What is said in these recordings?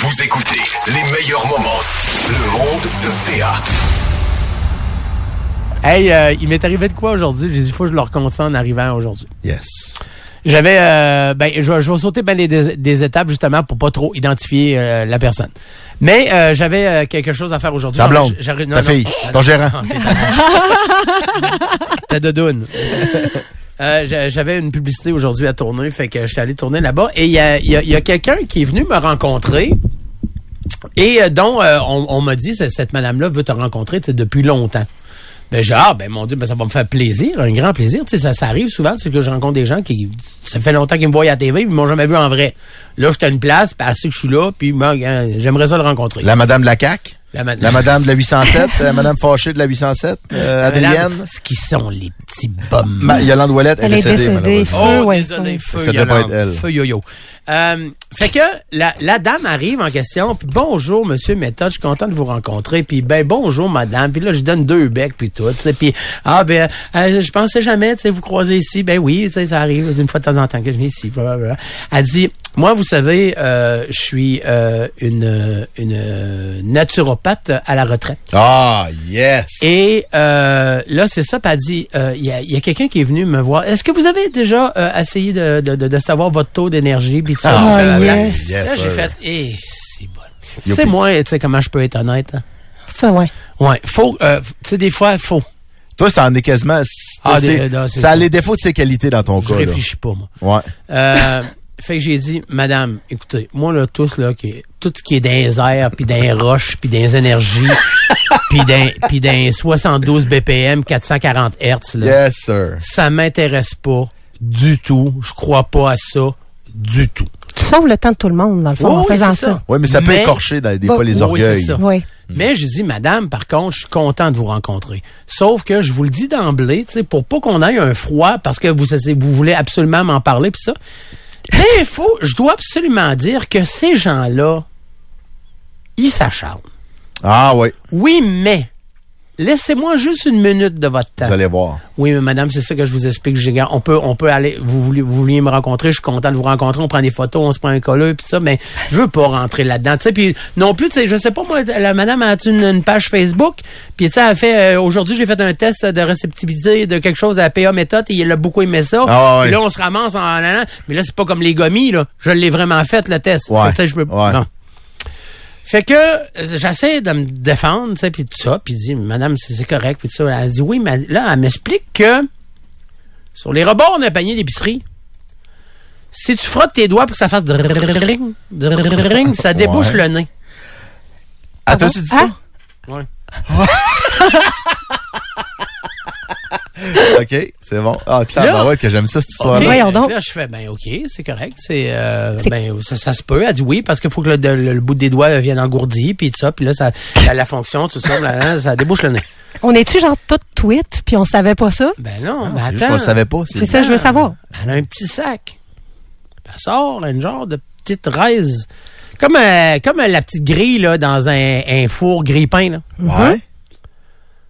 Vous écoutez les meilleurs moments. Le monde de PA. Hey, euh, il m'est arrivé de quoi aujourd'hui? J'ai dit, il faut que je leur consente en arrivant aujourd'hui. Yes. J'avais, euh, ben, je, vais- je vais sauter ben, les des, des étapes justement pour pas trop identifier euh, la personne. Mais euh, j'avais euh, quelque chose à faire aujourd'hui. Ta blonde, non, ta non. fille, ton gérant. Ta dodoune. Euh, j'a- J'avais une publicité aujourd'hui à tourner, fait que j'étais allé tourner là-bas. Et il y a, il y a- il y a quelqu'un qui est venu me rencontrer et euh, dont euh, on, on m'a dit, cette madame-là veut te rencontrer depuis longtemps. Ben j'ai ah ben mon Dieu, ben ça va me faire plaisir, un grand plaisir. Tu sais, ça, ça arrive souvent, c'est que je rencontre des gens qui ça fait longtemps qu'ils me voient à TV, ils m'ont jamais vu en vrai. Là, j'étais à une place, sait que je suis là, puis ben, j'aimerais ça le rencontrer. La madame de la CAQ. La ma- La madame de la 807. la madame fâchée de la 807. euh, Adrienne. Ce qui sont les petits bums. Ma- Yolande Ouellette, elle, Elle est est décédée, décédée. malheureusement. Oh, ouais, désolé, ouais. feu, Ça doit pas Yolande, être elle. feu yo-yo. Euh, fait que la, la dame arrive en question, puis bonjour monsieur Méthode, je suis content de vous rencontrer, puis ben bonjour madame, puis là je donne deux becs puis tout, tu sais, puis ah ben euh, je pensais jamais, tu sais, vous croisez ici, ben oui, tu sais, ça arrive d'une fois de temps en temps que je viens ici, blablabla. Elle dit, moi vous savez, euh, je suis euh, une une euh, naturopathe à la retraite. Ah, yes. Et euh, là, c'est ça, elle dit, euh, il y a, y a quelqu'un qui est venu me voir. Est-ce que vous avez déjà euh, essayé de, de, de, de savoir votre taux d'énergie? Ah, Blablabla. yes. Yes, là, j'ai fait, eh, c'est bon. Sais, moi, tu sais comment je peux être honnête. hein? Ça, ouais. Ouais, faut, euh, tu sais, des fois, faut. Toi, ça en est quasiment. c'est- Ah, c'est- des- non, c'est ça a les défauts de ses qualités dans ton Je cas. là. réfléchis pas, moi. Ouais. Euh, fait que j'ai dit, madame, écoutez, moi, là, tous, là, qui, tout ce qui est dans les airs, puis dans les roches, puis dans les énergies, puis dans, puis dans les 72 BPM, 440 Hertz, là. Yes, sir. ça m'intéresse pas du tout. Je crois pas à ça du tout. Tu sauves le temps de tout le monde, dans le fond, en Oui, faisant c'est ça. Oui, mais ça peut Mais- écorcher dans- des Bah, fois les oui, orgueils. ça. Oui. Mais je dis, madame, par contre, je suis content de vous rencontrer. Sauf que je vous le dis d'emblée, tu sais, pour pas qu'on ait un froid, parce que vous, vous voulez absolument m'en parler, puis ça. Faut, je dois absolument dire que ces gens-là, ils s'acharnent. Ah, oui. Oui, mais laissez-moi juste une minute de votre temps. Vous allez voir. Oui, mais madame, c'est ça que je vous explique. On peut, on peut aller, vous vouliez, vous vouliez me rencontrer, je suis content de vous rencontrer, on prend des photos, on se prend un colleux, puis ça, mais je veux pas rentrer là-dedans, puis non plus, je sais pas, moi, la madame a une, une page Facebook, puis tu sais, elle fait, euh, aujourd'hui, j'ai fait un test de réceptivité de quelque chose à la PA méthode, et il a beaucoup aimé ça. Ah, là, on se ramasse en, en- mais là, c'est pas comme les gommis, là. Je l'ai vraiment fait, le test. Ouais. Je peux, Ouais. non. Fait que euh, j'essaie de me défendre, tu sais, puis tout ça, puis dit madame c'est correct, puis tout ça. Elle dit oui, mais là elle m'explique que sur les rebords d'un panier d'épicerie, si tu frottes tes doigts pour que ça fasse drrrring, drrrring, ça débouche Ouais. le nez. Ah, t'as-tu dit ça? Ouais. OK, c'est bon. Ah, là- t'as ouais, que j'aime ça, cette histoire-là. Ok. Voyons donc. Là, je fais ben ok, c'est correct, c'est euh, ben ça, ça se peut. Elle dit oui parce qu'il faut que le, le- le bout des doigts vienne engourdi puis tout ça, puis là ça la, la fonction tout ça, là, là, ça débouche le nez. On est-tu genre tout tweet, puis on savait pas ça? Ben non, mais Ah, C'est juste attends. qu'on le savait pas. C'est ça, je veux savoir. Elle a un petit sac. Elle sort un genre de petite raise. Comme, euh, comme la petite grille là, dans un, un four grille-pain là, Ouais.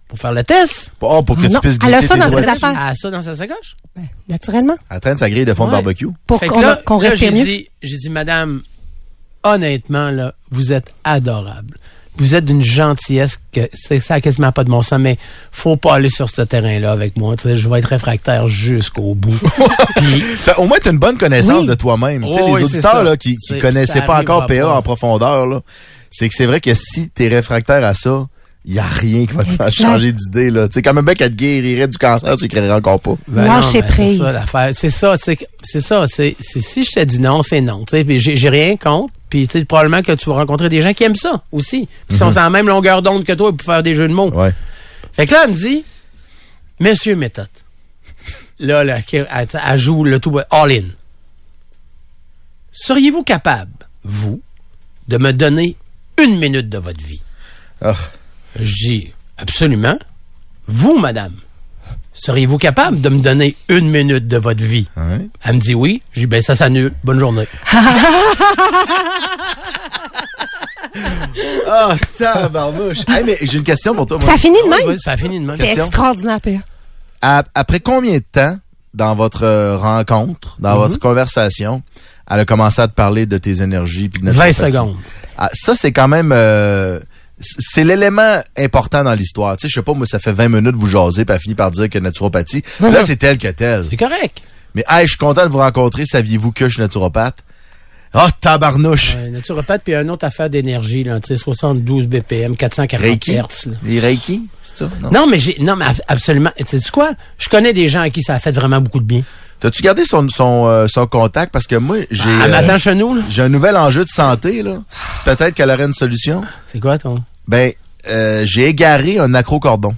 Pour faire le test? Oh, pour que tu puisses elle a glisser ça tes dans doigts ses dessus. affaires. Elle a ça dans sa sacoche? Ben, naturellement. Elle traîne sa grille de fond de Ouais. barbecue. Pour Fait que qu'on là, qu'on là, respire j'ai mieux. dit, j'ai dit, madame, honnêtement, là, vous êtes adorable. Vous êtes d'une gentillesse que c'est ça a quasiment pas de mon sens, mais faut pas aller sur ce terrain-là avec moi. Tu sais, je vais être réfractaire jusqu'au bout. Puis, au moins, tu as une bonne connaissance Oui. de toi-même. Tu sais, Oh, les c'est auditeurs ça. là, qui, qui C'est- connaissaient ça pas encore PA pas. en profondeur, là, c'est que c'est vrai que si tu es réfractaire à ça, il y a rien qui va te faire changer d'idée. là. Tu sais, comme un mec qui te guérirait du cancer, tu ne créerais encore pas. Ben Lâcher non, ben, prise. C'est ça l'affaire. C'est ça, c'est que- c'est ça. C'est c'est- si je te dis non, c'est non. Tu sais, puis j'ai j'ai rien contre. Puis probablement que tu vas rencontrer des gens qui aiment ça aussi, qui sont sur la même longueur d'onde que toi pour faire des jeux de mots. Ouais. Fait que là, elle me dit, Monsieur Méthode, là, là, elle, elle- elle joue le tout all in. Seriez-vous capable, vous, de me donner une minute de votre vie? Ah. Je dis, absolument. Vous, madame, seriez-vous capable de me donner une minute de votre vie? Ouais. Elle me dit oui. Je dis, ben ça s'annule. Bonne journée. Ah, tabarnouche. hey, mais j'ai une question pour toi. moi. Ça finit de Ah oui, même? oui, ça a fini de même. C'est question. extraordinaire, Pierre. À- après combien de temps dans votre euh, rencontre, dans Mhm. votre conversation, elle a commencé à te parler de tes énergies puis de 20 naturopathie? secondes. Ah, ça, c'est quand même... euh, c'est l'élément important dans l'histoire. Tu sais, je sais pas, moi, ça fait 20 minutes que vous jasez, puis elle finit par dire que naturopathie. Là, c'est tel que tel. C'est correct. Mais, hey, je suis content de vous rencontrer. Saviez-vous que je suis naturopathe? Ah, tabarnouche! Ouais, naturopathe, puis une autre affaire d'énergie, là, tu sais, 72 BPM, 440 Reiki? Hertz. là. Les Reiki? C'est ça? Non? Non, mais j'ai, non, mais ab- absolument. Tu sais quoi? Je connais des gens à qui ça a fait vraiment beaucoup de bien. T'as-tu gardé son, son, euh, son contact? Parce que moi, j'ai... Elle euh, m'attend chez nous, là. J'ai un nouvel enjeu de santé, là. Peut-être qu'elle aurait une solution. C'est quoi ton? Ben, euh, j'ai égaré un acrocordon.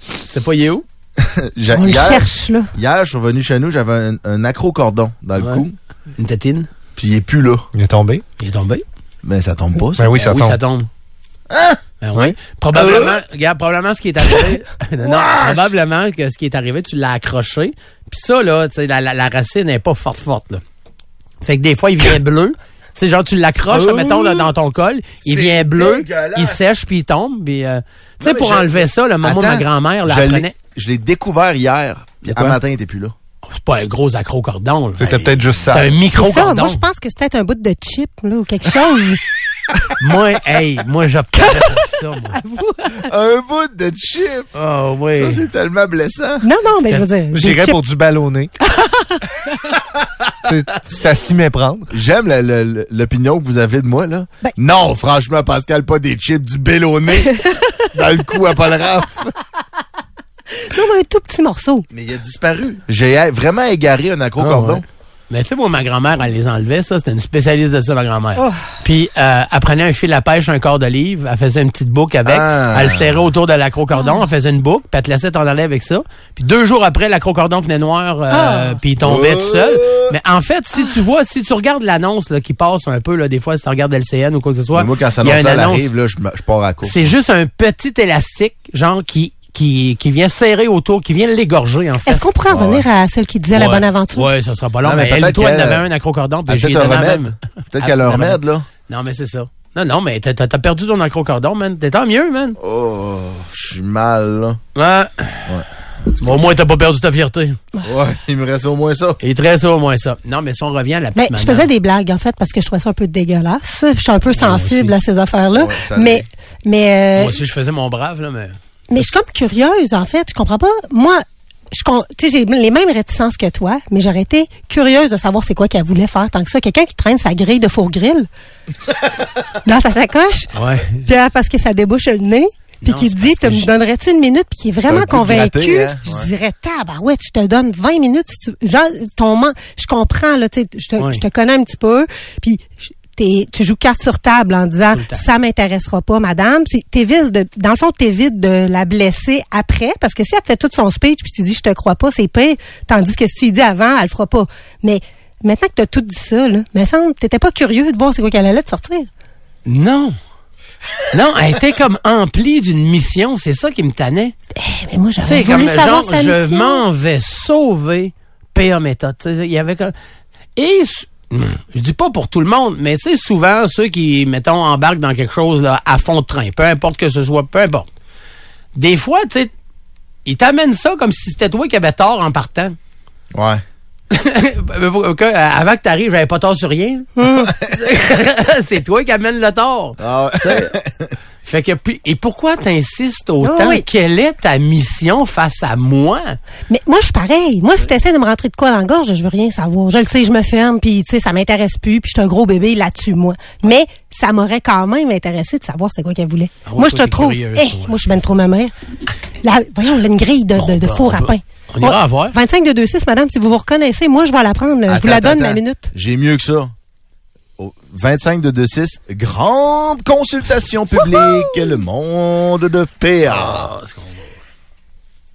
C'est pas où? J'ai- On le hier, cherche, là. hier, je suis revenu chez nous, j'avais un, un acrocordon dans le Ouais. cou, Une tétine? Puis il est plus là. Il est tombé. Il est tombé? Mais ça tombe pas, ça. Ben oui, ça Ben oui, tombe. ça tombe. Ben oui. Probablement, regarde, probablement ce qui est arrivé. non, non, probablement que ce qui est arrivé, tu l'as accroché. Puis ça, là, tu sais, la, la, la racine n'est pas forte, forte, là. Fait que des fois, il vient bleu. Tu sais, genre, tu l'accroches, Oh! mettons, là, dans ton col. Il C'est vient bleu, il sèche, puis il tombe. Puis, euh, tu sais, pour enlever ça, le moment où Attends, ma grand-mère, là, je l'ai- prenait... Je l'ai découvert hier, puis un matin, il était plus là. C'est pas un gros accro-cordon. C'était peut-être juste ça. un micro-cordon. moi, je pense que c'était un bout de chip, là, ou quelque chose. Moi, hey, moi, j'obtiendrais ça, moi. un bout de chip! Oh, oui. Ça, c'est tellement blessant. non, non, mais je veux dire. J'irais pour du ballonné. C'est- à s'y méprendre. J'aime l'opinion que vous avez de moi, là. Ben- non, franchement, Pascal, pas des chips, du bélonné dans le cou à Paul Raff. Non, mais un tout petit morceau. Mais il a disparu. J'ai vraiment égaré un acrocordon. Ah, ouais. Mais tu sais, moi, ma grand-mère, elle les enlevait, ça. C'était une spécialiste de ça, ma grand-mère. Oh. Puis, euh, elle prenait un fil à pêche, un quart d'olive, elle faisait une petite boucle avec, Ah. elle le serrait autour de l'acrocordon, elle faisait une boucle, puis elle te laissait t'en aller avec ça. Puis deux jours après, l'acrocordon venait noir, euh, puis il tombait Oh. tout seul. Mais en fait, si tu vois, si tu regardes l'annonce là, qui passe un peu, là, des fois, si tu regardes LCN ou quoi que ce soit, Mais moi, quand ça annonce arrive, là, je, je pars à court. C'est juste un petit élastique, genre, qui, qui, qui vient serrer autour, qui vient l'égorger, en fait. Est-ce qu'on pourrait en revenir à celle qui disait la Ouais. bonne aventure? Ouais, ça sera pas long. Non, mais mais elle, peut-être toi, elle qu'elle- avait un acrocordon, peut-être un remède. Peut-être qu'elle a un remède, là. Non, mais c'est ça. Non, non, mais t'as, perdu ton acrocordon, man. T'es tant mieux, man. Oh, je suis mal, là. Ouais. Bon, au moins, t'as pas perdu ta fierté. Ouais, il me reste au moins ça. Et très ça, au moins ça. Non, mais si on revient à la Mais petite je madame. faisais des blagues, en fait, parce que je trouvais ça un peu dégueulasse. Je suis un peu sensible à ces affaires-là. Ouais, mais, mais, euh, Moi aussi, je faisais mon brave, là, mais... mais je suis comme curieuse, en fait. Je comprends pas. Moi, je con- tu sais, j'ai les mêmes réticences que toi, mais j'aurais été curieuse de savoir c'est quoi qu'elle voulait faire tant que ça. Quelqu'un qui traîne sa grille de four grill dans sa sacoche, Ouais. puis là, parce que ça débouche le nez, puis qui dit, te me donnerais-tu une minute, puis qui est vraiment convaincu, gratter, hein? je Ouais. dirais, tabarouette, je te donne 20 minutes. Si tu, genre, ton man- je comprends, là, tu sais, je te, Ouais. je te connais un petit peu, puis tu joues carte sur table en disant ça m'intéressera pas madame t'évites de dans le fond t'évites de la blesser après parce que si elle te fait tout son speech puis tu dis je te crois pas c'est pire tandis que si tu lui dis avant elle le fera pas mais maintenant que t'as tout dit ça là mais semble t'étais pas curieux de voir c'est quoi qu'elle allait te sortir Non. Non, elle était comme emplie d'une mission. C'est ça qui me tannait. Eh, mais moi j'avais voulu comme savoir genre, sa je m'en vais sauver PA méthode. Il y avait comme... Et je dis pas pour tout le monde, mais tu sais, souvent, ceux qui, mettons, embarquent dans quelque chose là, à fond de train, peu importe que ce soit, peu importe. Des fois, tu sais, ils t'amènent ça comme si c'était toi qui avais tort en partant. Ouais. Avant que tu arrives, j'avais pas tort sur rien. C'est toi qui amène le tort. Ah ouais. Fait que puis et pourquoi t'insistes autant Oh oui. Quelle est ta mission face à moi? Mais moi, je suis pareil. Moi, si t'essaies de me rentrer de quoi dans la gorge, je veux rien savoir. Je le sais, je me ferme, puis tu sais, ça m'intéresse plus, puis je suis un gros bébé là-dessus, moi. Mais ça m'aurait quand même intéressé de savoir c'est quoi qu'elle voulait. Ah moi, je te trouve. curieuse, Eh, moi, je suis ben trop ma mère. La, voyons, là, une grille de, de, de Bon, four ben, à on pain. on ira voir. 25 de 2,6, madame, si vous vous reconnaissez, moi, je vais la prendre. je vous la Attends, donne, ma attends. minute. J'ai mieux que ça. Au 25 de 26, grande consultation publique, le monde de PA.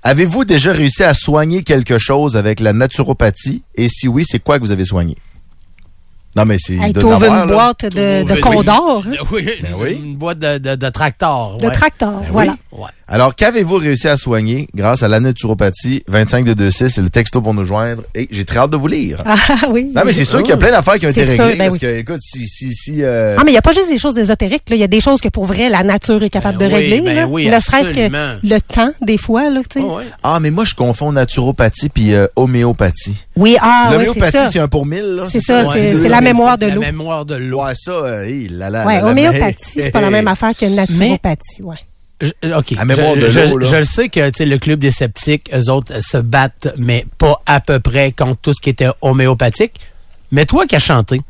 Avez-vous déjà réussi à soigner quelque chose avec la naturopathie? Et si oui, c'est quoi que vous avez soigné? Non, mais c'est. Hey, T'ouvres une boîte de, de Oui. Condor, Oui, Ben oui. une boîte de, de, de tracteur. de ouais. tracteur, Ben voilà. Ouais. Alors, qu'avez-vous réussi à soigner grâce à la naturopathie? 25 de 26 C'est le texto pour nous joindre. Et j'ai très hâte de vous lire. Ah oui. Non, mais c'est sûr qu'il y a plein d'affaires qui ont été C'est réglées. sûr, ben parce oui. que, écoute, si, si, si, euh, Ah, mais il n'y a pas juste des choses ésotériques. là. Il y a des choses que pour vrai, la nature est capable Ben de oui, régler. ben là. oui, ne serait-ce que le temps, des fois. Là, tu sais. Oh, ouais. ah, mais moi, je confonds naturopathie puis euh, homéopathie. Oui, ah, ouais, c'est L'homéopathie, c'est un pour mille, là. C'est ça, c'est la mémoire de La l'eau. mémoire de l'eau. Ouais, ça, euh, hi, là, là, Ouais, là, homéopathie, c'est pas la même affaire que naturopathie. Ouais. Je- OK. À mémoire je, de je- je le sais que tu sais, le club des sceptiques, eux autres, euh, se battent, mais pas à peu près contre tout ce qui était homéopathique. Mais toi qui as chanté,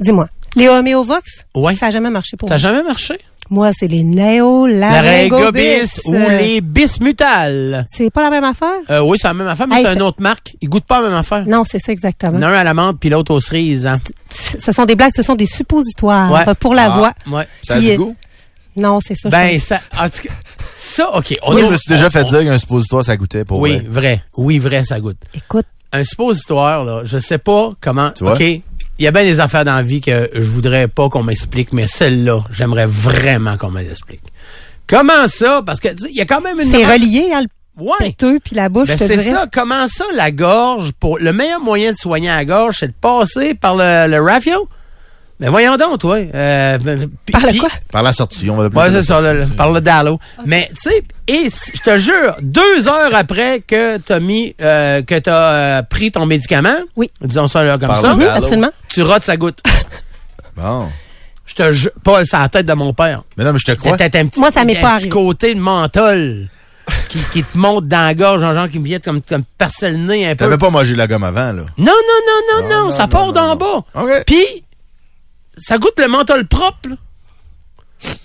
Dis-moi. Les homéovox, Ouais. ça n'a jamais marché pour ça moi. n'a jamais marché? Moi, c'est les La néo-laryngobis. régobis ou Euh, les bismutales. C'est pas la même affaire? Euh, oui, c'est la même affaire, mais Hey, c'est une ça- autre marque. Ils goûtent pas la même affaire. Non, c'est ça exactement. L'un à la menthe puis l'autre aux cerises. Hein? Ce sont des blagues, ce sont des suppositoires Ouais. pour la Ah. voix. Ouais. Ça a Puis, du euh, goût? Non, c'est ça. je Ben, pense. ça, en tout cas, ça, OK. On Moi, je me suis déjà fait dire qu'un suppositoire, ça goûtait pour Oui, vrai. vrai. Oui, vrai, ça goûte. Écoute, Un suppositoire, là, je sais pas comment. Tu vois? OK. Il y a bien des affaires dans la vie que je voudrais pas qu'on m'explique, mais celle-là, j'aimerais vraiment qu'on me l'explique. Comment ça? Parce que, tu sais, il y a quand même une. c'est relié, hein, le Ouais. puis la bouche, Ben, c'est ça. Comment ça, la gorge, pour le meilleur moyen de soigner la gorge, c'est de passer par le, le rafio? Mais voyons donc, toi. Euh, puis- Par le puis- quoi? Par la sortie, on va Ouais, ça c'est la ça, le- par le dallo. Mais, tu sais, et je te jure, deux heures après que t'as mis, euh, que t'as euh, pris ton médicament, Oui. disons ça là, comme Par ça, Oui, absolument. tu rotes sa goutte. Bon. Je te jure, pas c'est la tête de mon père. Mais non, mais je te crois. T'as un petit, Moi, ça m'est un pas petit arrivé. côté de menthol qui, qui te monte dans la gorge, un genre qui me vient comme, comme percer le nez un peu. T'avais pas mangé la gomme avant, là. Non, non, non, non, non, non, ça non, part d'en bas. OK. Puis, ça goûte le menthol propre. là.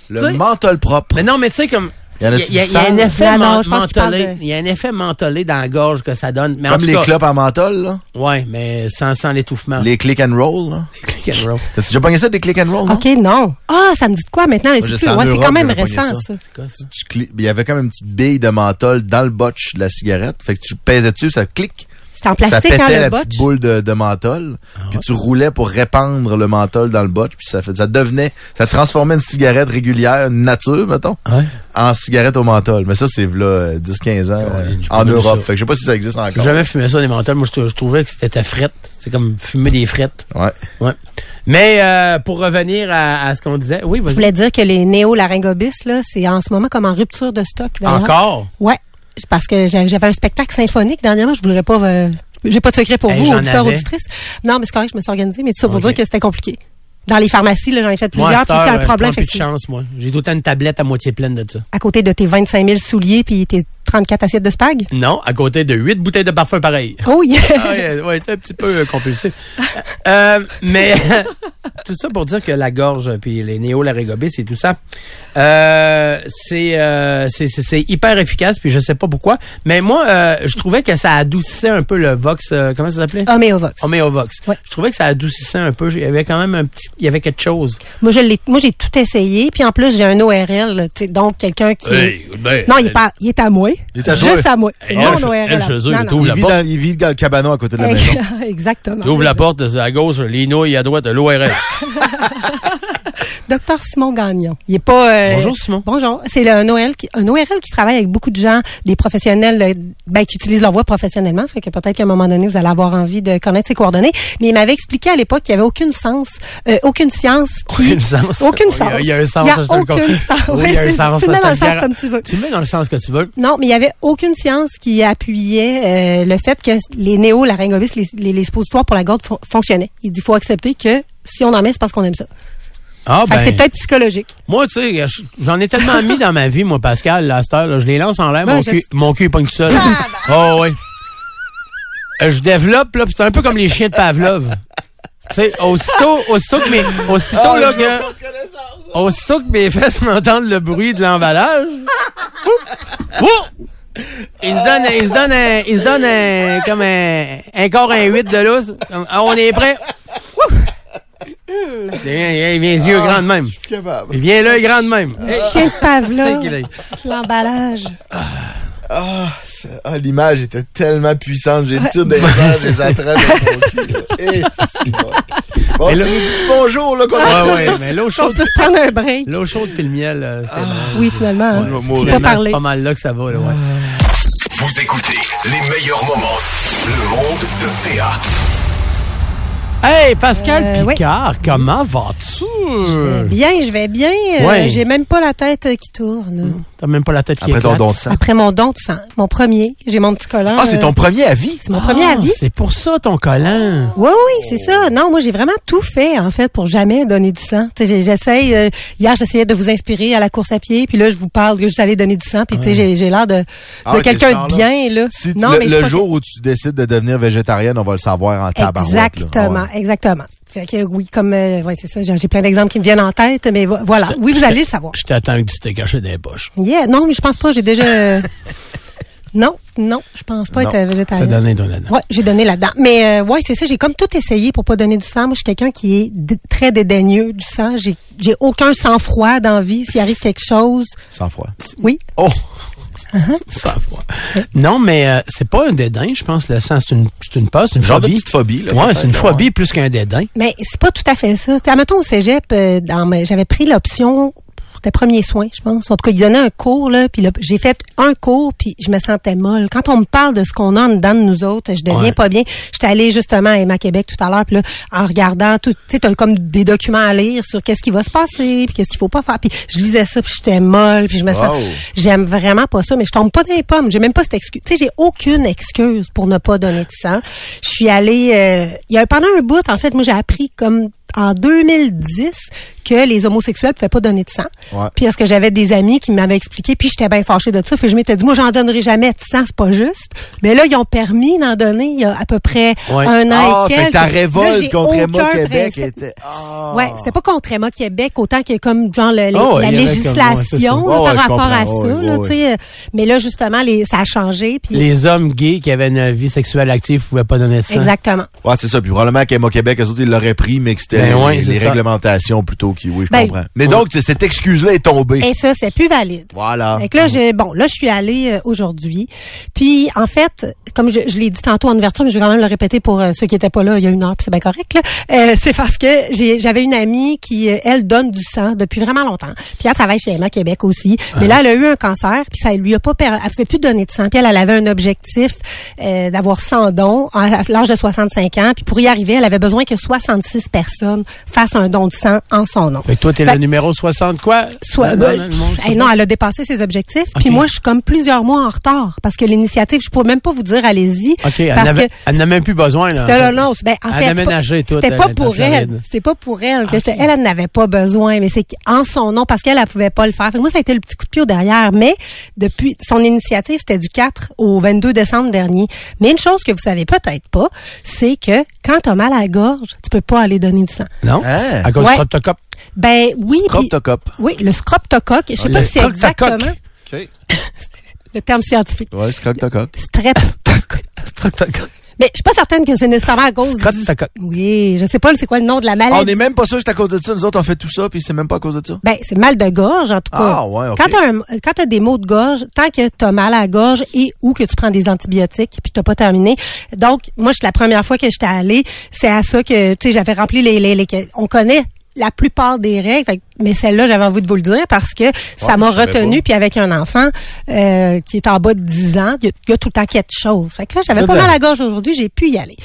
Le menthol propre. Mais non, mais tu sais, comme. Il y, a- un effet mentholé. Il y a un effet mentholé dans la gorge que ça donne. Mais en Comme tout les cas, clopes en menthol, là. Ouais, mais sans, sans l'étouffement. Les click and roll, là. Click and roll. T'as-tu déjà pogné ça, des click and roll, non? OK, non. Ah, ça me dit de quoi maintenant? C'est ouais, quand même récent, ça. ça. C'est quoi ça? Tu cli- Il y avait comme une petite bille de menthol dans le botch de la cigarette. Fait que tu pesais dessus, ça clique. C'est en ça plastique, pétait hein, la botch? petite boule de, de menthol. Ah puis tu roulais pour répandre le menthol dans le botch. Puis ça, fait, ça devenait, ça transformait une cigarette régulière, une nature, mettons, Ouais. en cigarette au menthol. Mais ça, c'est là euh, 10-15 ans euh, j'ai en Europe. Fait que je sais pas si ça existe J'ai encore. jamais fumé ça, des menthols. Moi, je, je trouvais que c'était frette. C'est comme fumer des frettes. Ouais. Ouais. Mais euh, pour revenir à, à ce qu'on disait, oui, Je voulais dire que les néo-laryngobis, là, c'est en ce moment comme en rupture de stock. d'ailleurs. Encore? Ouais. Parce que j'avais un spectacle symphonique dernièrement. Je voudrais pas. euh, j'ai pas de secret pour Hey, vous, avais. auditrices. Non, mais c'est correct, je me suis organisée, mais tout ça pour dire que c'était compliqué. Dans les pharmacies, là, j'en ai fait plusieurs, puis c'est un problème. plus de chance, moi. J'ai temps une tablette à moitié pleine de ça. À côté de tes 25 000 souliers puis tes 34 assiettes de spag? Non, à côté de huit bouteilles de parfum pareil. Oh yeah! ah, ouais, un petit peu euh, compulsif. Euh, mais tout ça pour dire que la gorge puis les néo-laryngobis et tout ça, euh, c'est euh, c'est c'est- hyper efficace puis je sais pas pourquoi. Mais moi, euh, je trouvais que ça adoucissait un peu le Vox. euh, comment ça s'appelait? Homéovox. Homéovox. Ouais. Je trouvais que ça adoucissait un peu. Il y avait quand même un petit, il y avait quelque chose. Moi, je l'ai, moi, j'ai tout essayé. Puis en plus, j'ai un ORL, donc quelqu'un qui. ben, non, il est pas, il est à moi. Il est à Juste toi. à moi. Elle, elle, ORL. elle, chez eux, Non, il non. Il la vit, porte. dans, il vit dans le cabanon à côté de la maison. Exactement. Tu ouvres la porte à gauche, les nouilles à droite, l'ORL. Docteur Simon Gagnon. Il est pas. euh, Bonjour, Simon. Bonjour. C'est un ORL qui, un ORL qui travaille avec beaucoup de gens, des professionnels, euh, ben, qui utilisent leur voix professionnellement. Fait que peut-être qu'à un moment donné, vous allez avoir envie de connaître ses coordonnées. Mais il m'avait expliqué à l'époque qu'il n'y avait aucune sens, euh, aucune science qui. Aucune sens. Aucune Il y a- sens. il y a un sens, Il y a aucune sens. Oui, il y a un sens, Tu le mets dans le sens comme tu veux. Tu le mets dans le sens que tu veux. Non, mais il y avait aucune science qui appuyait euh, le fait que les néo-laryngobis, les, les, les suppositoires pour la gorge fon- fonctionnaient. Il dit, faut accepter que si on en met, c'est parce qu'on aime ça. Ah, que c'est peut-être psychologique. Moi, tu sais, je- j'en ai tellement mis dans ma vie, moi, Pascal, cette heure, là, je les lance en l'air, mon, je cul, mon cul, il pogne tout seul. Oh, oui. Euh, Je développe, là, puis c'est un peu comme les chiens de Pavlov. Tu sais, aussitôt, aussitôt que mes, aussitôt, là, que, aussitôt que mes fesses m'entendent le bruit de l'emballage, il se donne, il se donne un, il se donne un, comme un, un corps, un 8 de lousse. Ah, on est prêt. Il vient, il vient les yeux grands de même. Il vient l'œil grand de même. Hey, Chien Pavlov, l'emballage. Ah, ah, l'image était tellement puissante. J'ai le tir des images, les attrape Et c'est bon. Bon, Mais tu là- nous dis bonjour, là, qu'on Ouais, ouais, mais l'eau On chaude, peut se prendre un break. l'eau chaude puis le miel, euh, c'est bon. Oui, finalement. hein. Faut mourir. pas Finalement, parler. C'est pas mal là que ça va, là, ouais. Vous écoutez les meilleurs moments. Le monde de PA. Hey, Pascal Euh, oui. Picard, comment vas-tu? Je vais bien, je vais bien. Euh. J'ai même pas la tête euh, qui tourne. T'as même pas la tête qui Après ton don de sang. Après mon don de sang, mon premier, j'ai mon petit collant. Ah, c'est euh, ton premier avis? c'est mon premier Ah, avis. C'est pour ça ton collant. Oui, oui, c'est ça. Non, moi, j'ai vraiment tout fait, en fait, pour jamais donner du sang. Tu sais, j'ai- j'essaye, euh, hier, j'essayais de vous inspirer à la course à pied, puis là, je vous parle que j'allais donner du sang, puis tu sais, j'ai- j'ai l'air de, de Ah, quelqu'un t'es ce de bien, là. Si tu- non, le, mais le jour où tu décides de devenir végétarienne, on va le savoir en tabarouette. Exactement, Ah ouais. Exactement. Fait que oui, comme, euh, ouais, c'est ça, j'ai plein d'exemples qui me viennent en tête, mais vo- voilà. Oui, vous allez le savoir. Je t'attends avec du steak haché dans les poches. Yeah, non, mais je pense pas, j'ai déjà, non, non, je pense pas Non. être euh, T'as végétarien. donné ton là-dedans. Ouais, j'ai donné là-dedans. Mais euh, ouais, c'est ça, j'ai comme tout essayé pour pas donner du sang. Moi, je suis quelqu'un qui est très dédaigneux du sang. J'ai j'ai aucun sang-froid dans la vie. S'il arrive quelque chose, Sans froid. oui. Oh! Non, mais euh, c'est pas un dédain, je pense. Le sang, c'est une, c'est une peur, c'est une Genre de phobie. petite phobie. Là, ouais, peut-être, c'est une phobie plus qu'un dédain. Mais c'est pas tout à fait ça. Tu sais, admettons au cégep, euh, dans j'avais pris l'option c'était premier soin, je pense. En tout cas, il donnait un cours là, puis là, j'ai fait un cours, puis je me sentais molle. Quand on me parle de ce qu'on a en dedans de nous autres, je deviens Ouais. pas bien. J'étais allée justement à Emma Québec tout à l'heure, puis là, en regardant tout, tu sais, t'as comme des documents à lire sur qu'est-ce qui va se passer, puis qu'est-ce qu'il faut pas faire. Puis je lisais ça, puis j'étais molle, puis je me sens, Wow. j'aime vraiment pas ça, mais je tombe pas dans les pommes. J'ai même pas cette excuse. Tu sais, j'ai aucune excuse pour ne pas donner de sang. Je suis allée, euh, il y a pendant un bout, en fait, moi j'ai appris comme en 2010 que les homosexuels pouvaient pas donner de sang. Ouais. Puis est-ce que j'avais des amis qui m'avaient expliqué, puis j'étais bien fâchée de ça. Puis je m'étais dit, moi j'en donnerai jamais de sang, c'est pas juste. Mais là ils ont permis d'en donner il y a à peu près Ouais. un an Ah, et fait quelques. que ta révolte contre Emma Québec principe. était... Ah. Ouais, c'était pas contre Emma Québec autant que comme genre le- Oh, la comme- législation là, par ouais, rapport à ça. Là, sais. Mais là justement, les, ça a changé. Puis Les hommes gays qui avaient une vie sexuelle active pouvaient pas donner de sang. exactement. Ouais, c'est ça. Puis probablement qu'Emma Québec, eux autres, ils l'auraient pris, mais que c'était Ben les, ouais, réglementations plutôt qui, oui, je Ben, comprends. Mais donc, cette excuse-là est tombée. Et ça, c'est plus valide. Voilà. Fait que là, j'ai, bon, là, je suis allée euh, aujourd'hui. Puis, en fait, comme je, je l'ai dit tantôt en ouverture, mais je vais quand même le répéter pour euh, ceux qui étaient pas là il y a une heure, puis c'est bien correct. Là. Euh, c'est parce que j'ai, j'avais une amie qui, euh, elle, donne du sang depuis vraiment longtemps. Puis elle travaille chez Emma Québec aussi. Mais là, elle a eu un cancer, puis ça lui a pas per- elle pouvait plus donner de sang. Puis elle, elle avait un objectif euh, d'avoir 100 dons à à l'âge de 65 ans. Puis pour y arriver, elle avait besoin que 66 personnes fassent un don de sang en son nom. Fait que toi, t'es le numéro 60 quoi? Soit, Non, ben, non, hey, non, elle a dépassé ses objectifs. Puis moi, je suis comme plusieurs mois en retard parce que l'initiative, je pourrais même pas vous dire, allez-y. OK, elle parce elle n'a même plus besoin. Là, c'était là, non, ben, en Elle a fait, c'était pas pour elle. C'était pas pour elle que. Elle, elle n'avait pas besoin, mais c'est en son nom parce qu'elle, elle pouvait pas le faire. Fait que moi, ça a été le petit coup de pied au derrière. Mais depuis son initiative, c'était du 4 au 22 décembre dernier. Mais une chose que vous savez peut-être pas, c'est que quand t'as mal à la gorge, tu peux pas aller donner du sang. Non? Hein? À cause Ouais. du protocop. Ben oui. puis- Croptocop. oui, le scroptocoque. Je sais Le pas si c'est scroptocoque. exactement OK. le terme scientifique. Ouais, c'est Croptococ. Streptocoque. Mais je suis pas certaine que c'est nécessairement à cause du... Streptocoque. Oui, je sais pas c'est quoi le nom de la maladie. Ah, on est même pas sûr que c'est à cause de ça. Nous autres, on fait tout ça, puis c'est même pas à cause de ça. Ben, c'est mal de gorge, en tout cas. Ah, ouais, ok. Quand t'as un- quand t'as des maux de gorge, tant que t'as mal à la gorge et ou que tu prends des antibiotiques puis t'as pas terminé. Donc, moi, c'est la première fois que j'étais allée, c'est à ça que, tu sais, j'avais rempli les, les, les- on connaît la plupart des règles, fait mais celle-là, j'avais envie de vous le dire parce que ça m'a retenu. Puis avec un enfant euh, qui est en bas de 10 ans, il y, a- y a tout le temps quelque chose. Fait que là, j'avais pas mal à la gorge aujourd'hui, j'ai pu y aller.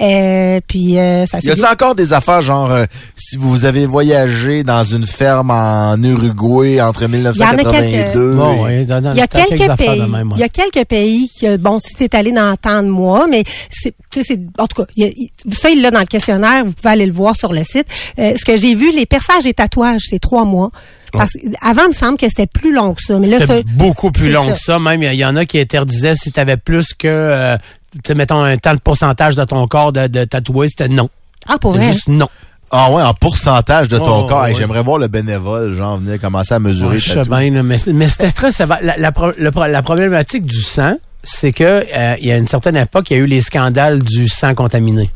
Euh, puis euh, ça Y a-t-il encore des affaires genre euh, si vous avez voyagé dans une ferme en Uruguay entre 1982 Bon, et- ouais, dans- dans- Il y a quelques affaires pays. de même, ouais. Il y a quelques pays qui, bon, si t'es allé dans tant de mois, mais c'est, tu sais, c'est, en tout cas, il y a- il- ça, il l'a dans le questionnaire. Vous pouvez aller le voir sur le site. Euh, ce que j'ai vu, les perçages et tatouages, c'est trois mois. Parce, Avant, il me semble que c'était plus long que ça. Mais là, ça, C'était beaucoup plus c'est long ça. que ça. Même, il y en a qui interdisaient si tu avais plus que, euh, mettons, un tant de pourcentage de ton corps de, de tatoué, c'était non. ah, pour vrai? juste non. Ah ouais, en pourcentage de ton Oh, corps. Hey, ouais. J'aimerais voir le bénévole, genre, venir commencer à mesurer Ouais, je le sais tatou. bien, là, mais, mais c'était très. La, la, le pro- la problématique du sang, c'est que euh, il y a une certaine époque, il y a eu les scandales du sang contaminé.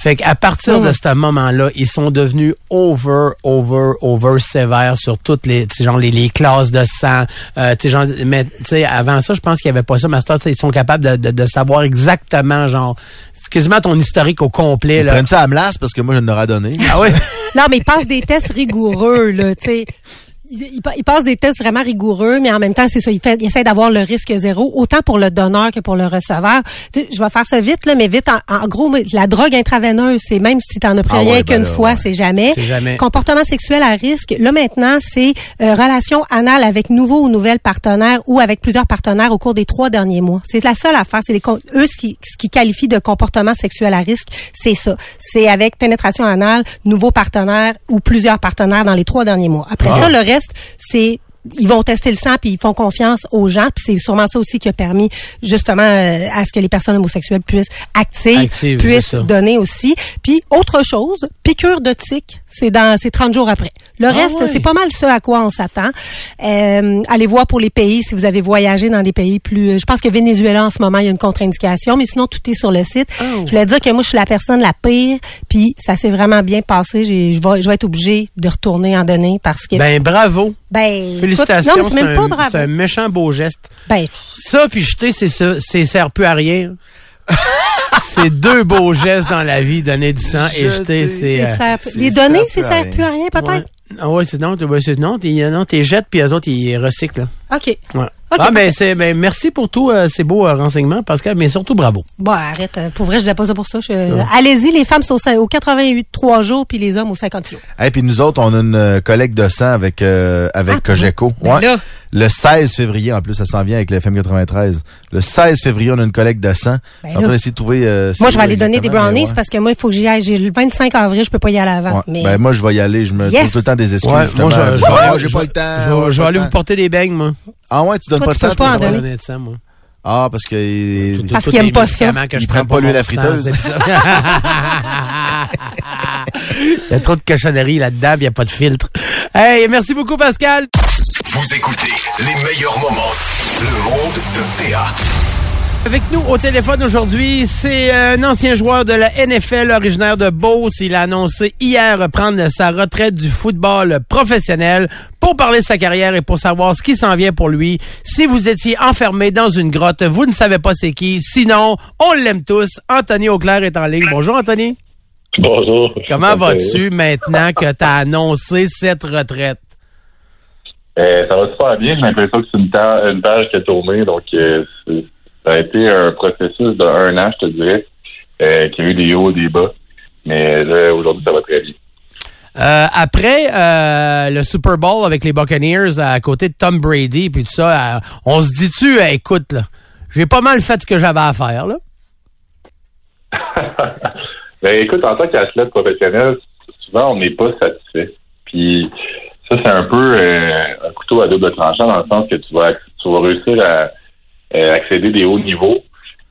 Fait qu'à partir de ce moment-là, ils sont devenus over, over, over sévères sur toutes les, tu sais, genre les, les classes de sang. Euh, tu sais, genre, mais tu sais, avant ça, je pense qu'il y avait pas ça. Master, tu sais, ils sont capables de, de, de savoir exactement, genre, quasiment ton historique au complet. Ils Là. prennent ça à Mlas parce que moi, je n'aurais donné. Ah oui? Non, mais ils passent des tests rigoureux, là, tu sais. Ils, ils pa- ils passent des tests vraiment rigoureux, mais en même temps, c'est ça, ils, fait, ils essaient d'avoir le risque zéro, autant pour le donneur que pour le receveur. Tu sais, je vais faire ça vite, là, mais vite, en, en gros, la drogue intraveineuse, c'est même si t'en as pris Ah rien ouais, ben qu'une fois, ouais. c'est jamais. C'est jamais. Comportement sexuel à risque, là maintenant, c'est euh, relation anale avec nouveau ou nouvelle partenaire ou avec plusieurs partenaires au cours des trois derniers mois. C'est la seule affaire. C'est les eux ce qui, ce qui qualifie de comportement sexuel à risque, c'est ça. C'est avec pénétration anale, nouveau partenaire ou plusieurs partenaires dans les trois derniers mois. Après Ah. ça, le reste, c'est ils vont tester le sang puis ils font confiance aux gens puis c'est sûrement ça aussi qui a permis justement euh, à ce que les personnes homosexuelles puissent actives, Actives, puissent donner aussi. Puis autre chose, piqûre de tic, c'est dans c'est 30 jours après. Le reste, ouais. c'est pas mal ce à quoi on s'attend. Euh, allez voir pour les pays si vous avez voyagé dans des pays plus je pense que Venezuela en ce moment, il y a une contre-indication, mais sinon tout est sur le site. Oh. Je voulais dire que moi je suis la personne la pire, puis ça s'est vraiment bien passé, J'ai- je vais je vais être obligée de retourner en donner parce que Ben, bravo. ben écoute, Félicitations. non, mais c'est même pas un, bravo. c'est un méchant beau geste. Ben Ça, puis jeter, c'est ça. C'est sert plus à rien. c'est deux beaux gestes dans la vie, donner du sang et jeter, c'est... euh, c'est- les ça données, peut ça sert plus à rien peut-être? ouais. Ah ouais, c'est non, c'est non, non, t'es jettes, puis les autres, ils recyclent. OK. Ouais. Ok, ah, ben, c'est, ben, merci pour tous euh, ces beaux euh, renseignements, Pascal, mais surtout bravo. Bon, arrête. euh, Pour vrai, je disais pas ça pour ça. Je- Allez-y, les femmes sont au, cin- au 88 3 jours, puis les hommes au 50 jours. Et puis nous autres, on a une euh, collecte de sang avec euh, avec Ah, Cogeco. ben Ouais. là. Le 16 février, en plus, ça s'en vient avec le FM 93. Le 16 février, on a une collecte de sang. Ben on va essayer de trouver. euh, Moi, je vais aller donner des brownies ouais. parce que moi, il faut que j'y aille. J'ai le 25 avril, je peux pas y aller avant. Ouais. Mais Ben, moi, je vais y aller. Je me Yes. trouve tout le temps des excuses. Moi, je, je, vais- j'ai je pas le temps. Je, vais- aller vous porter des beignes, moi. Ah ouais, tu donnes Toi, pas tu de sang. peux pas en Je vais donner. donner de sang, moi. Ah, parce que. il- Parce aiment les pas ça. que je prends pas à mon friteuse. ça. Il y a trop de cochonneries là-dedans, il n'y a pas de filtre. Hey, merci beaucoup, Pascal. Vous écoutez les meilleurs moments. Le monde de PA. Avec nous au téléphone aujourd'hui, c'est euh, un ancien joueur de la NFL originaire de Beauce. Il a annoncé hier prendre sa retraite du football professionnel pour parler de sa carrière et pour savoir ce qui s'en vient pour lui. Si vous étiez enfermé dans une grotte, vous ne savez pas c'est qui. Sinon, on l'aime tous. Anthony Auclair est en ligne. Bonjour Anthony. Bonjour. Comment vas-tu maintenant que tu as annoncé cette retraite? Euh, ça va super bien. J'ai l'impression que c'est une, page qui a tourné. Donc, euh, c'est- ça a été un processus de un an, je te dirais, euh, qui a eu des hauts et des bas. Mais là, aujourd'hui, ça va très bien. Euh, après euh, le Super Bowl avec les Buccaneers à côté de Tom Brady puis tout ça, euh, on se dit-tu, euh, écoute, là, j'ai pas mal fait ce que j'avais à faire, là? Ben, écoute, en tant qu'athlète professionnel, souvent, on n'est pas satisfait. Puis, ça, c'est un peu euh, un couteau à double tranchant dans le sens que tu vas, tu vas réussir à euh, accéder des hauts niveaux,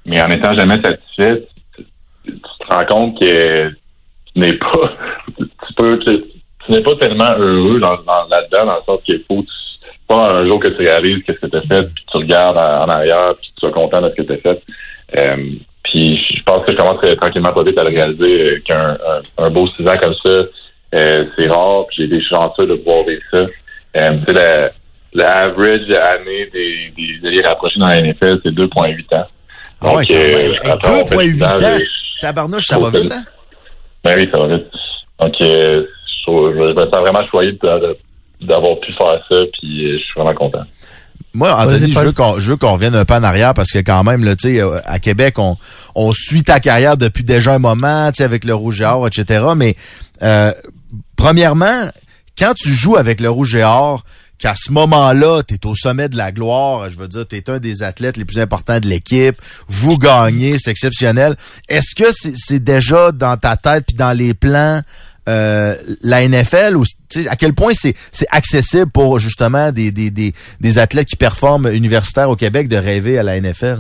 mais en étant jamais satisfait, tu, te rends compte que tu n'es pas, tu peux, tu, n'es pas tellement heureux dans, dans- là-dedans, dans le sens qu'il faut, pas un jour que tu réalises qu'est-ce que tu as fait, puis tu regardes en, arrière, puis tu es content de ce que tu as fait. Euh, puis je pense que je commence tranquillement pas vite à le réaliser euh, qu'un un, beau six ans comme ça, euh, c'est rare, puis j'ai été chanceux de pouvoir vivre ça. Euh, la average année des, des alliés rapprochés dans la NFL, c'est 2,8 ans. Ah ouais, quand même. euh, 2,8 ans. Tabarnouche, ça va vite, hein? ben oui, ça va vite. Donc, euh, je, trouve- je me sens vraiment choyé d'avoir pu faire ça, puis euh, je suis vraiment content. Moi, Anthony, je veux qu'on je veux qu'on revienne un peu en arrière parce que quand même, là, euh, à Québec, on, on suit ta carrière depuis déjà un moment, avec le Rouge et Or, etc. Mais euh, premièrement, quand tu joues avec le Rouge et Or, qu'à ce moment-là, tu es au sommet de la gloire, je veux dire, tu es un des athlètes les plus importants de l'équipe, vous gagnez, c'est exceptionnel. Est-ce que c'est déjà dans ta tête puis dans les plans euh, la NFL ou à quel point c'est accessible pour justement des, des, des, des athlètes qui performent universitaires au Québec de rêver à la NFL?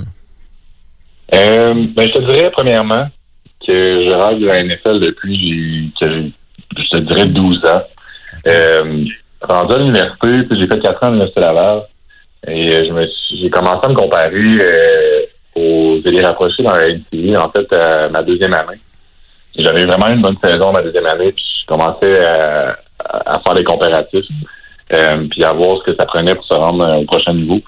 Euh, ben, je te dirais, premièrement, que je rêve de la NFL depuis que je te dirais, 12 ans. Euh, rendu à l'université, tu sais, j'ai fait 4 ans à l'Université Laval, et euh, je me suis, j'ai commencé à me comparer euh, aux élèves rapprochés dans la NCAA, en fait, à ma deuxième année. J'avais vraiment une bonne saison ma deuxième année, puis je commençais à, à- faire des comparatifs, euh, puis à voir ce que ça prenait pour se rendre euh, au prochain niveau.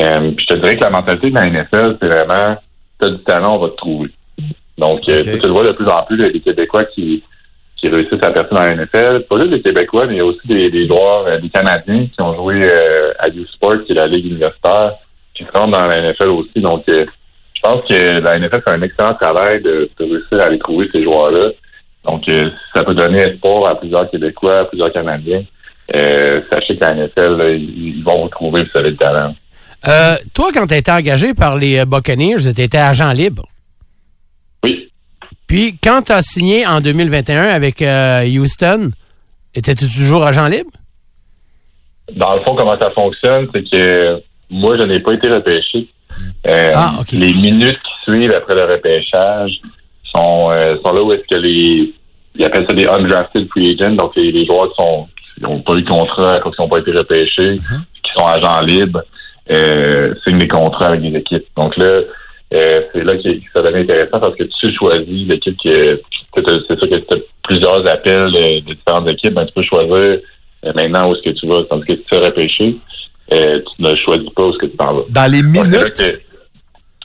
Euh, puis je te dirais que la mentalité de la NFL, c'est vraiment, t'as du talent, on va te trouver. Donc, euh, tu, tu le vois de plus en plus, là, des Québécois qui, qui réussissent à percer dans la NFL. Pas juste des Québécois, mais il y a aussi des, des joueurs, euh, des Canadiens qui ont joué euh, à U-Sport, qui est la Ligue universitaire, qui se rendent dans la NFL aussi. Donc, euh, je pense que la NFL fait un excellent travail de, réussir à aller trouver ces joueurs-là. Donc, euh, ça peut donner espoir à plusieurs Québécois, à plusieurs Canadiens. Euh, sachez que la NFL, ils, vont vous trouver, vous avez le talent. Toi, quand tu été engagé par les Buccaneers, tu étais agent libre. Puis, quand tu as signé en 2021 avec euh, Houston, étais-tu toujours agent libre? Dans le fond, comment ça fonctionne, c'est que moi, je n'ai pas été repêché. Euh, Ah. Les minutes qui suivent après le repêchage sont, euh, sont là où est-ce que les... Ils appellent ça des undrafted free agents, donc les, les joueurs qui sont qui n'ont pas eu de contrat, qu'ils n'ont pas été repêchés, qui sont agents libres, euh, signent des contrats avec des équipes. Donc là, euh, c'est là que ça devient intéressant parce que tu choisis l'équipe que c'est c'est sûr que tu as plusieurs appels de, différentes équipes, ben, tu peux choisir euh, maintenant où est-ce que tu vas. Tandis que si tu as repêché, euh, tu ne choisis pas où est-ce que tu t'en vas. Dans les minutes, que-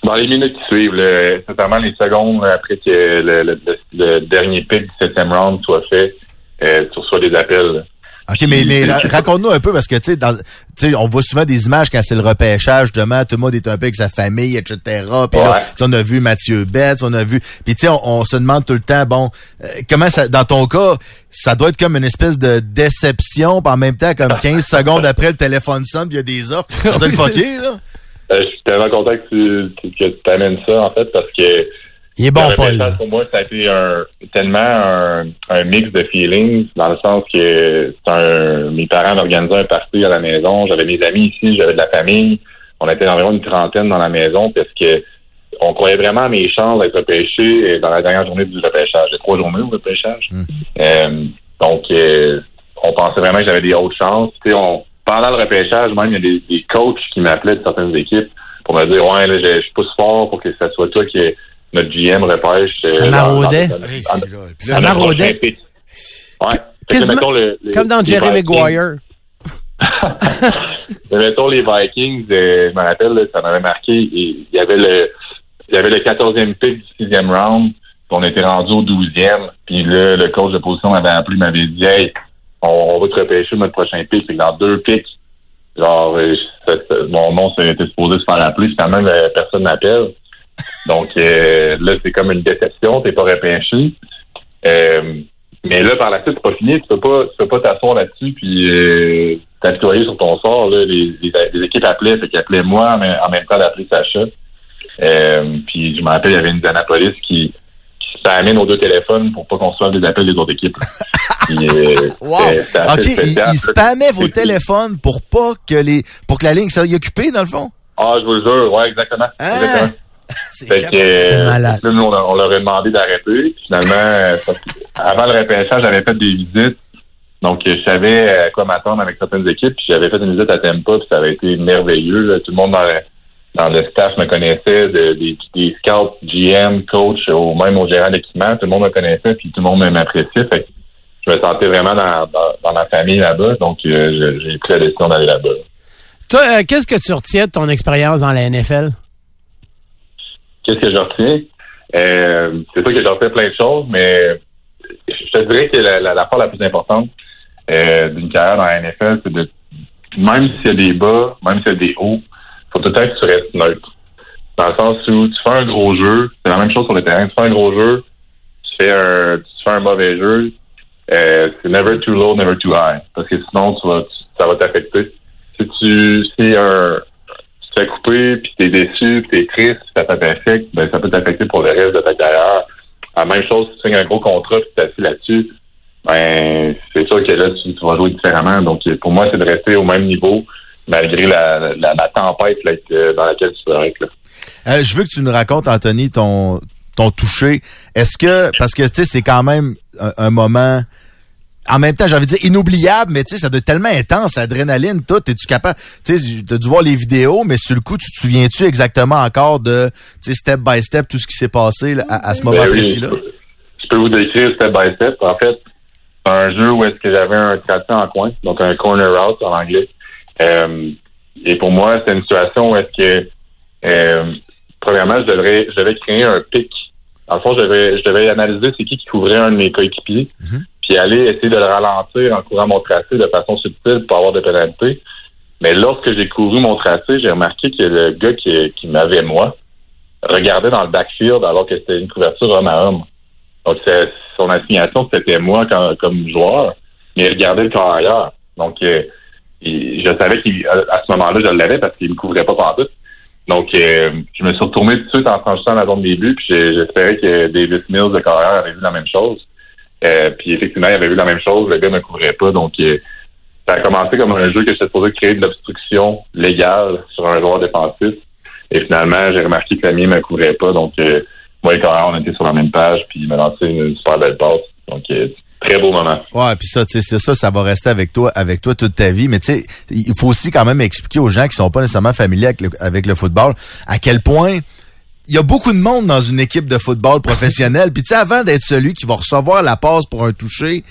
dans les minutes qui suivent, là, notamment les secondes après que le, le- le- le dernier pick du septième round soit fait, euh, tu reçois des appels. Là. OK, mais, mais ra- raconte-nous un peu, parce que, tu sais, dans- tu sais, on voit souvent des images quand c'est le repêchage, justement, tout le monde est un peu avec sa famille, etc. Puis là, Ouais. tu sais, on a vu Mathieu Betts, on a vu... Puis, tu sais, on, on se demande tout le temps, bon, euh, comment ça... Dans ton cas, ça doit être comme une espèce de déception, puis en même temps, comme 15 secondes après, le téléphone sonne, puis il y a des offres. Ça doit être fucké, là. Euh, je suis tellement content que tu, que tu t'amènes ça, en fait, parce que Il est bon, Paul. pour moi, ça a été un, tellement un, un mix de feelings, dans le sens que c'est un, mes parents organisaient un party à la maison, j'avais mes amis ici, j'avais de la famille, on était environ une trentaine dans la maison, parce que on croyait vraiment à mes chances d'être repêché dans la dernière journée du repêchage. J'ai trois journées au repêchage. Euh, donc, euh, on pensait vraiment que j'avais des hautes chances. Tu sais, on, pendant le repêchage, même, il y a des, des coachs qui m'appelaient de certaines équipes pour me dire, ouais, là, je, si fort pour que ça soit toi qui notre GM repêche. Ça maraudait. Ça maraudait. Comme dans Jerry Maguire. mettons les Vikings, euh, je me rappelle, là, ça m'avait marqué. Il y avait le, il y avait le 14e pick du sixième round. puis On était rendu au 12e. Puis là, le coach de position m'avait appelé, m'avait dit, hey, on, on va te repêcher notre prochain pick. Fait que dans deux picks, genre, euh, mon nom était supposé se faire appeler. Finalement, euh, personne m'appelle. Donc euh, là, c'est comme une déception. T'es pas repêché. Euh, mais là, par la suite, c'est pas fini. Tu peux pas, tu peux pas t'asseoir là-dessus puis euh, t'apitoyer sur ton sort. Là. Les, les, les équipes appelaient, fait qu'ils appelaient moi, mais en même temps d'appeler Sacha. Euh, puis je me rappelle, il y avait une d'Annapolis qui, qui spammait nos deux téléphones pour pas qu'on reçoive des appels des autres équipes. Puis, euh, Wow! OK, il, spécial. il spammait vos téléphones pour pas que les... pour que la ligne soit occupée, dans le fond? Ah, je vous le jure, ouais, exactement. Hein? exactement. C'est euh, malade. là, nous, on, leur a demandé d'arrêter. Puis Finalement, euh, avant le repêchage, j'avais fait des visites. Donc, euh, je savais à quoi m'attendre avec certaines équipes. Puis j'avais fait une visite à Tampa, puis ça avait été merveilleux. là. Tout le monde dans le, dans le staff me connaissait, de- des, des scouts, GM, coach, ou même au gérant d'équipement. Tout le monde me connaissait, puis tout le monde m'appréciait. Fait que je me sentais vraiment dans, dans, dans ma famille là-bas. Donc, euh, j'ai pris la décision d'aller là-bas. Toi, euh, qu'est-ce que tu retiens de ton expérience dans la NFL? Qu'est-ce que je retiens? Euh, c'est sûr que j'en fais plein de choses, mais je te dirais que la, part la plus importante euh, d'une carrière dans la NFL, c'est de même s'il y a des bas, même s'il y a des hauts, faut tout le temps que tu restes neutre. Dans le sens où tu fais un gros jeu, c'est la même chose sur le terrain, tu fais un gros jeu, tu fais un, tu fais un mauvais jeu, euh, c'est never too low, never too high. Parce que sinon, ça va t'affecter. Si tu, si un, te fais puis t'es déçu, puis t'es triste, puis ça t'affecte, ben, ça peut t'affecter pour le reste de ta carrière. La même chose, si tu signes un gros contrat, puis t'es assis là-dessus, ben, c'est sûr que là, tu, vas jouer différemment. Donc, pour moi, c'est de rester au même niveau, malgré la, la, tempête dans laquelle tu peux être. Là. Euh, je veux que tu nous racontes, Anthony, ton, ton toucher. Est-ce que, parce que, tu sais, c'est quand même un moment, en même temps, j'ai envie de dire inoubliable, mais tu sais, ça doit être tellement intense, l'adrénaline, tout. Es-tu capable, tu sais, t'as dû voir les vidéos, mais sur le coup, tu te souviens-tu exactement encore de, tu sais, step by step, tout ce qui s'est passé là, à, à ce moment Ben oui, précis-là? Je je peux vous décrire step by step. En fait, c'est un jeu où est-ce que j'avais un tracé en coin, donc un corner out en anglais. Euh, et pour moi, c'était une situation où est-ce que, euh, premièrement, je devrais, je devais créer un pic. En fond, je devais, je devais analyser c'est qui qui couvrait un de mes coéquipiers, puis aller essayer de le ralentir en courant mon tracé de façon subtile pour avoir des pénalités. Mais lorsque j'ai couru mon tracé, j'ai remarqué que le gars qui, m'avait moi regardait dans le backfield alors que c'était une couverture homme à homme. Donc, son assignation, c'était moi comme joueur, mais il regardait le corps ailleurs. Donc, euh, je savais qu'à ce moment-là, je l'avais parce qu'il ne me couvrait pas partout. Donc, euh, je me suis retourné tout de suite en franchissant la zone des buts, puis j'espérais que Davis Mills, le carrière, avait vu la même chose. Euh, puis effectivement, il avait vu la même chose, le gars ne couvrait pas. Donc, euh, ça a commencé comme un jeu que j'étais supposé créer de l'obstruction légale sur un joueur défensif. Et finalement, j'ai remarqué que la mienne ne me couvrait pas. Donc, euh, moi et Carrère, on était sur la même page, puis il m'a lancé une super belle passe. Donc, euh, très beau moment. Ouais, puis ça, tu sais, ça, ça va rester avec toi, avec toi toute ta vie. Mais tu sais, il faut aussi quand même expliquer aux gens qui sont pas nécessairement familiers avec le football à quel point il y a beaucoup de monde dans une équipe de football professionnelle. Puis tu sais, avant d'être celui qui va recevoir la passe pour un toucher,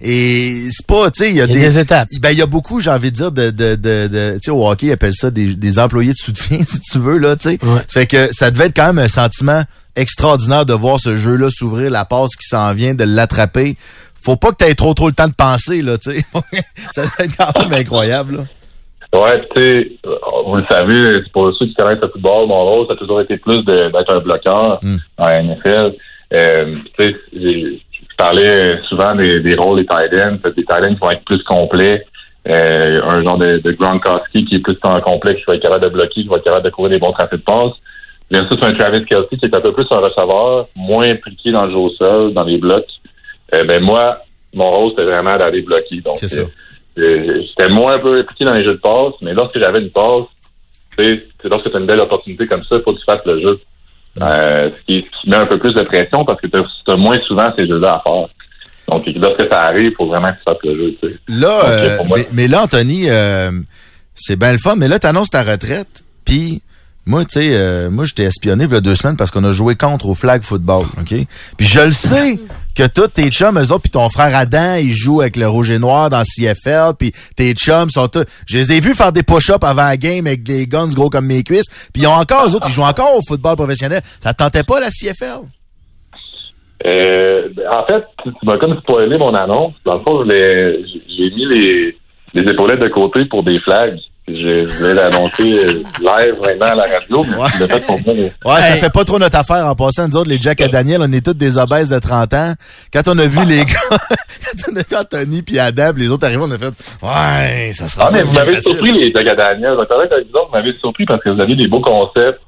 et c'est pas, tu sais, il y a des, des étapes. Ben il y a beaucoup, j'ai envie de dire, de, de, de, de- tu sais, au hockey, ils appellent ça des, des employés de soutien, si tu veux là, tu sais. Ouais. Fait que ça devait être quand même un sentiment extraordinaire de voir ce jeu-là s'ouvrir, la passe qui s'en vient, de l'attraper. Faut pas que tu aies trop trop le temps de penser là, tu sais. ça devait être quand même incroyable. Là. Ouais, tu sais, euh, vous le savez, c'est pour ceux qui connaissent le football, mon rôle, ça a toujours été plus de- d'être un bloqueur Mm. en NFL. Euh, tu sais, je parlais souvent des, des rôles des tight ends, des tight ends qui vont être plus complets. Euh, un genre de, de Gronkowski qui est plus temps complet, qui va être capable de bloquer, qui va être capable de courir des bons tracés de passe. Versus un Travis Kelsey qui est un peu plus un receveur, moins impliqué dans le jeu au sol, dans les blocs. Euh, ben moi, mon rôle, c'était vraiment d'aller bloquer. Donc, C'est ça. Euh, j'étais moins un peu impliqué dans les jeux de passe, mais lorsque j'avais une passe, tu sais, c'est lorsque tu as une belle opportunité comme ça, il faut que tu fasses le jeu. Euh, ce, qui, ce qui met un peu plus de pression parce que tu as, moins souvent ces jeux-là à faire. Donc, lorsque ça arrive, il faut vraiment que tu fasses le jeu. Tu. Là, euh, moi. mais, mais là, Anthony, euh, c'est bien le fun, mais là, t'annonces ta retraite, puis moi, tu sais, euh, moi, je t'ai espionné il y a deux semaines parce qu'on a joué contre au flag football, OK? Puis je le sais que tous tes chums, eux autres, puis ton frère Adam, ils jouent avec le rouge et noir dans CFL, puis tes chums sont tous... Je les ai vus faire des push-ups avant la game avec des guns gros comme mes cuisses, puis ils ont encore, eux autres, ils jouent encore au football professionnel. Ça te tentait pas, la CFL? Euh, en fait, tu, m'as comme spoilé mon annonce. Dans le fond, j'ai mis les épaulettes de côté pour des flags. Je, je voulais l'annoncer euh, live maintenant à la radio, mais Ouais. je l'ai fait pour moi. mais- Ouais, ça Hey. fait pas trop notre affaire en passant. Nous autres, les Jack et Daniel, on est tous des obèses de 30 ans. Quand on a vu les gars, quand on a vu Anthony puis Adam, les autres arrivés, on a fait, ouais, ça sera Ah, mais vous m'avez surpris, les Jack Daniel. Donc, avec vous m'avez surpris parce que vous aviez des beaux concepts.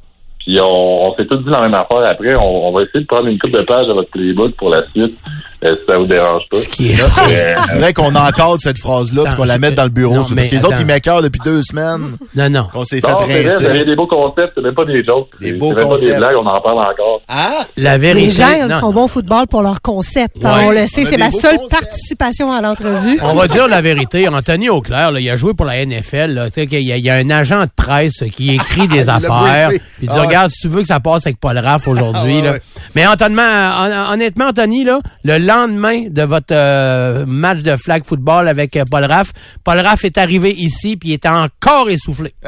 Puis on, on s'est tous dit la même affaire après. On, on va essayer de prendre une coupe de pages de votre playbook pour la suite, euh, si ça vous dérange pas. Ce qui est C'est vrai qu'on encadre cette phrase-là puis qu'on la mette dans le bureau. non, parce mais que les autres, ils m'écœurent depuis deux semaines Non, non. qu'on s'est fait vrai, vous rincer. avez des beaux concepts. C'est même pas des jokes. Des beaux même pas concepts. des blagues. On en parle encore. Ah! La vérité. Les gens non, sont bons au football pour leur concept. Ouais. On le sait, c'est la seule concepts. participation à l'entrevue. On va dire la vérité. Anthony Auclair, là, il a joué pour la NFL. Là, y, a- il y a un agent de presse qui écrit des affaires. Puis il dit, Ah. Regarde, si tu veux que ça passe avec Paul Raff aujourd'hui. Ah ouais, là. ouais. Mais honnêtement, hon- honnêtement, Anthony, là, le lendemain de votre euh, match de flag football avec euh, Paul Raff, Paul Raff est arrivé ici puis il était encore essoufflé.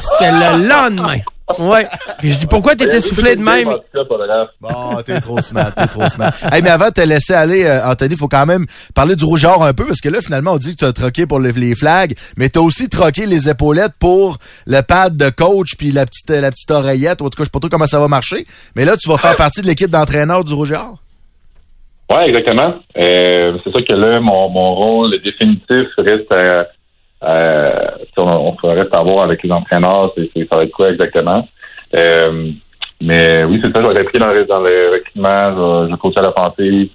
C'était le lendemain. Ouais. Puis je dis, pourquoi t'étais essoufflé de même? Bon, t'es trop smart, t'es trop smart. Hey, mais avant de te laisser aller, euh, Anthony, faut quand même parler du rougeur un peu, parce que là, finalement, on dit que tu as troqué pour le- les flags, mais t'as aussi troqué les épaulettes pour le pad de coach puis la petite, la petite oreillette. En tout cas, je sais pas trop comment ça va marcher. Mais là, tu vas faire partie de l'équipe d'entraîneur du rougeur. Oui, exactement. Euh, c'est sûr que là, mon, mon rôle définitif reste à, si on, on reste à voir avec les entraîneurs, c'est, ça va être quoi exactement. Euh, mais oui, c'est ça, je vais être impliqué dans le, dans le recrutement, je, je coacher à l'offensive,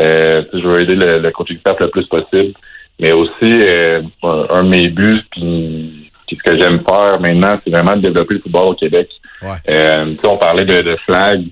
euh, je vais aider le, le coaching staff le plus possible. Mais aussi, euh, un, de mes buts, puis, puis ce que j'aime faire maintenant, c'est vraiment de développer le football au Québec. Ouais. Euh, on parlait de, de flag.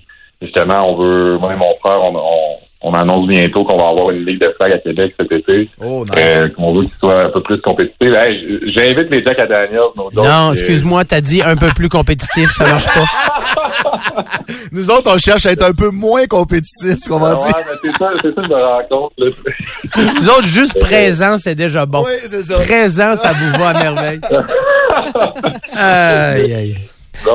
Justement, on veut, moi et mon frère, on, on, on annonce bientôt qu'on va avoir une ligue de flag à Québec cet été. Oh, nice. Euh, qu'on veut qu'il soit un peu plus compétitif. Hey, J'invite les Jack à Daniels, nos autres. Non, euh, excuse-moi, t'as dit un peu plus compétitif, ça marche pas. Nous autres, on cherche à être un peu moins compétitifs, tu comprends? Ouais, mais c'est ça, c'est ça, je me rends compte. Là. Nous autres, juste présent, c'est déjà bon. Oui, c'est ça. Présent, ça vous va à merveille. Aïe, aïe.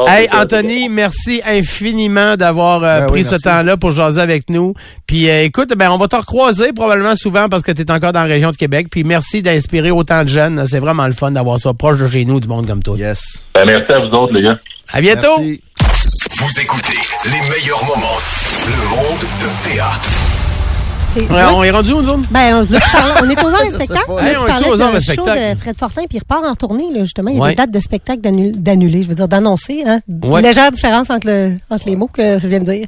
Hey, Anthony, merci infiniment d'avoir euh, Ben pris oui, ce temps-là pour jaser avec nous. Puis euh, écoute, ben on va te recroiser probablement souvent parce que tu es encore dans la région de Québec. Puis merci d'inspirer autant de jeunes. C'est vraiment le fun d'avoir ça proche de chez nous, du monde comme toi. Yes. Ben, merci à vous autres, les gars. À bientôt. Merci. Vous écoutez les meilleurs moments. Le monde de PA. Ouais, on est rendu où, nous autres? Ben, on, là, tu parlais- on est aux heures de Je sais spectacle. pas. Là, Hey, tu on est parlais aux heures de Fred Fortin, puis il repart en tournée, là, justement. Il y a Ouais. des dates de spectacle d'annu- d'annuler, je veux dire, d'annoncer. Hein? Ouais. Légère différence entre, le, entre les mots que je viens de dire.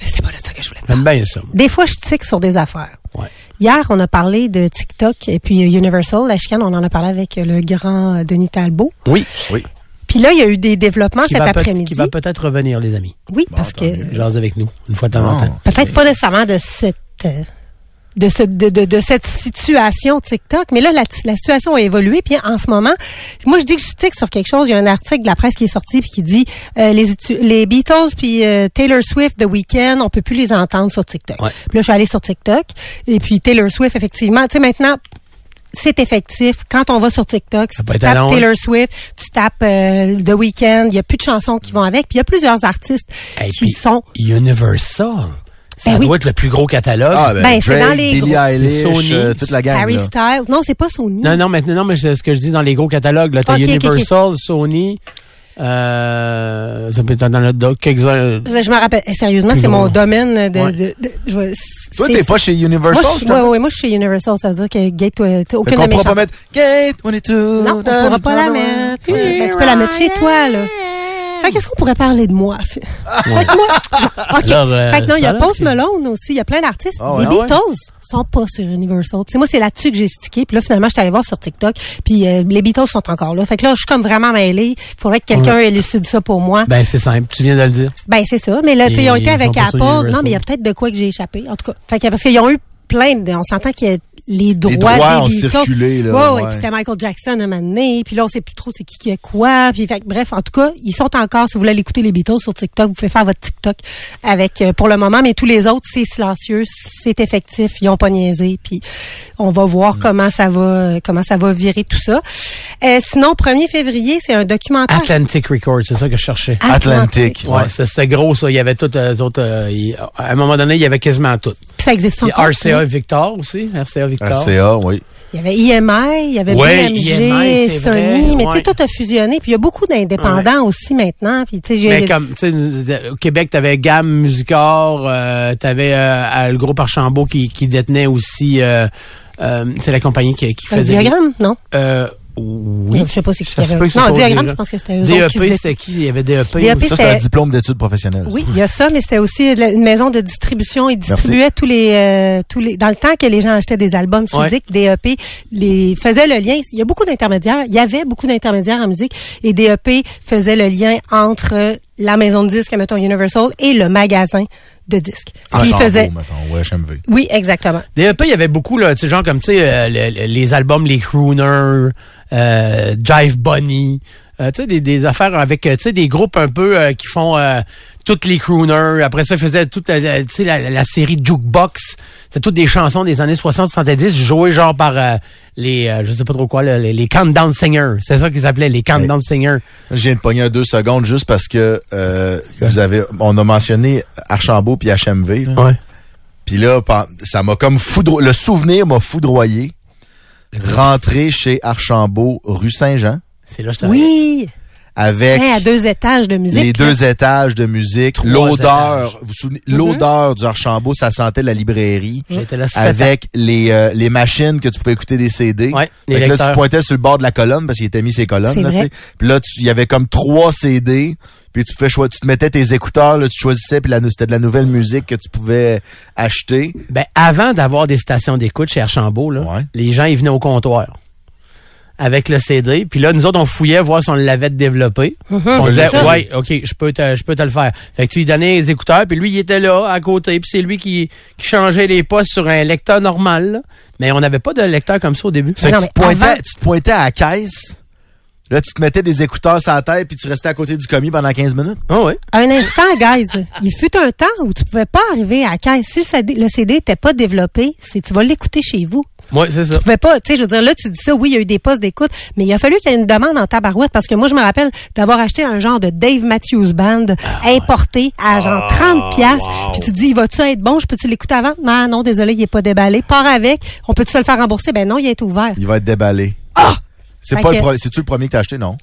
Mais c'était pas de ça que je voulais te J'aime bien ça. Des fois, je tique sur des affaires. Ouais. Hier, on a parlé de TikTok et puis euh, Universal, la chicane, on en a parlé avec euh, le grand euh, Denis Talbot. Oui. Puis là, il y a eu des développements Qui cet après-midi. qui va peut-être revenir, les amis. Oui, parce que Jase avec nous, une fois de temps en temps. peut-être pas nécessairement de cette de, ce, de, de, de cette situation TikTok, mais là, la, la situation a évolué. Puis en ce moment, moi, je dis que je tique sur quelque chose. Il y a un article de la presse qui est sorti puis qui dit euh, les, Beatles puis euh, Taylor Swift, The Weeknd, on peut plus les entendre sur TikTok. Ouais. Puis là, je suis allée sur TikTok et puis Taylor Swift, effectivement, tu sais maintenant. C'est effectif. Quand on va sur TikTok, si tu tapes. Taylor Swift, tu tapes euh, The Weeknd, il y a plus de chansons qui vont avec. Puis il y a plusieurs artistes Et qui sont Universal. Ça Ben oui. doit être le plus gros catalogue. Ah, ben, Ben, c'est dans les Billie gros- Eilish, C'est Sony, euh, toute la gang. Harry là. Styles. Non, c'est pas Sony. Non, non, maintenant, non, mais c'est ce que je dis dans les gros catalogues. Là, t'as Ok, ok, ok. Universal, Sony, euh, ça peut être dans le doc, quelques-uns. Je, je me rappelle. Eh, Sérieusement, c'est mon domaine de. Ouais. de, de- je Toi, t'es pas chez Moi, Universal, je, justement? ouais, ouais, moi, je suis chez Universal. Ça veut dire que Gate, Fait aucune qu'on de mes pourra pas mettre Gate 22. Non, on pourra pas la mettre. Ben, tu peux la mettre chez toi, là. Fait qu'est-ce qu'on pourrait parler de moi? Fait fait que moi, OK. Fait que non, il y a Post Malone aussi. Il y a plein d'artistes. Ah les ah ouais? Beatles sont pas sur Universal. Tu sais, moi, c'est là-dessus que j'ai stické. Puis là, finalement, je suis allée voir sur TikTok. Puis euh, les Beatles sont encore là. Fait que là, je suis comme vraiment mêlée. Il faudrait que quelqu'un élucide ça pour moi. Ben, c'est simple. Tu viens de le dire. Ben c'est ça, mais là tu sais ils ont été avec Apple. Non, mais il y a peut-être de quoi que j'ai échappé. En tout cas, fait que parce qu'ils ont eu plein de on s'entend qu'il y a les droits, droits ont des Beatles. circulé, là, Ouais, ouais, ouais. puis c'était Michael Jackson un moment donné, puis là on sait plus trop c'est qui qui a quoi, puis fait que, bref, en tout cas, ils sont encore si vous voulez aller écouter les Beatles sur TikTok, vous pouvez faire votre TikTok avec euh, pour le moment, mais tous les autres c'est silencieux, c'est effectif, ils ont pas niaisé, puis on va Mm. voir comment ça va euh, comment ça va virer tout ça. Euh, sinon 1er février, c'est un documentaire Atlantic Records, c'est ça que je cherchais. Atlantic. Ouais, c'était gros, ça. Il y avait tout, euh, les autres, euh, il- à un moment donné, il y avait quasiment tout. Ça existe Il y a encore. RCA Victor aussi. RCA Victor. RCA, oui. Il y avait IMI, il y avait Ouais, BMG, IMI, Sony, vrai, mais tu sais, tout a fusionné. Puis il y a beaucoup d'indépendants aussi maintenant. Puis tu sais, j'ai- Mais comme, tu sais, au Québec, t'avais Gamme Musicor, euh, t'avais euh, le groupe Archambault qui, qui détenait aussi, euh, euh, c'est la compagnie qui, qui un faisait... diagramme, non? Oui. Je sais pas c'est qui avait- Non, diagramme, je pense que c'était eux DEP, c'était qui? Il y avait DEP. DEP. Ça, c'est un diplôme d'études professionnelles. Oui, il y a ça, mais c'était aussi une maison de distribution. Ils distribuaient tous les, euh, tous les, dans le temps que les gens achetaient des albums Ouais. physiques, DEP, les faisait le lien. Il y a beaucoup d'intermédiaires. Il y avait beaucoup d'intermédiaires en musique et DEP faisait le lien entre la maison de disques, mettons Universal, et le magasin de disques. Ah, il faisait, mettons, ouais, HMV. oui, exactement. DEP, il y avait beaucoup, là, tu sais, genre comme, tu sais, euh, le- le- les albums, les crooners, euh, Jive Bunny, euh, tu sais, des, des affaires avec, euh, tu sais, des groupes un peu euh, qui font euh, toutes les crooners. Après ça, ils faisaient toute, la, la série Jukebox. C'était toutes des chansons des années 60-70 jouées genre par euh, les, euh, je sais pas trop quoi, là, les, les Countdown Singers. C'est ça qu'ils s'appelaient, les Countdown Singers. Je viens de pogner un deux secondes juste parce que euh, vous avez, on a mentionné Archambault puis HMV. Là. Ouais. Puis là, ça m'a comme foudro... Le souvenir m'a foudroyé. Rentrer chez Archambault, rue Saint-Jean, C'est là que je. Oui, avec à deux étages de musique. les là. deux étages de musique, l'odeur, vous vous souvenez, l'odeur du Archambault, ça sentait la librairie. J'étais là Avec les, euh, les machines que tu pouvais écouter des CD. Ouais, les Fait que là, tu pointais sur le bord de la colonne parce qu'il était mis ses colonnes. Là, tu vrai. sais. puis là, tu- il y avait comme trois CD. Puis tu pouvais tu te mettais tes écouteurs, là, tu choisissais, puis c'était de la nouvelle musique que tu pouvais acheter. Ben, avant d'avoir des stations d'écoute chez Archambault, là, Ouais. les gens, ils venaient au comptoir. Avec le CD. Puis là, nous autres, on fouillait voir si on l'avait développé. On disait, ça. ouais, OK, je peux, te, je peux te le faire. Fait que tu lui donnais les écouteurs, puis lui, il était là, à côté. Puis c'est lui qui, qui changeait les postes sur un lecteur normal. là. Mais on n'avait pas de lecteur comme ça au début. Que non, tu, te pointais, avant- tu te pointais à la caisse. Là, tu te mettais des écouteurs sur la tête puis tu restais à côté du commis pendant 15 minutes. Ah ouais. Un instant, guys. Il fut un temps où tu pouvais pas arriver à la caisse. Si le CD, le CD était pas développé, c'est tu vas l'écouter chez vous. Ouais, c'est ça. Tu pouvais pas, tu sais, je veux dire, là, tu dis ça, oui, il y a eu des postes d'écoute, mais il a fallu qu'il y ait une demande en tabarouette parce que moi, je me rappelle d'avoir acheté un genre de Dave Matthews Band Ah, importé à genre 30 piastres. Puis tu dis, il va-tu être bon? Je peux-tu l'écouter avant? Non, non, désolé, il est pas déballé. Pars avec. On peut-tu se le faire rembourser? Ben non, il est ouvert. Il va être déballé. Ah! C'est pas que- le pro- C'est-tu le premier que t'as acheté, non?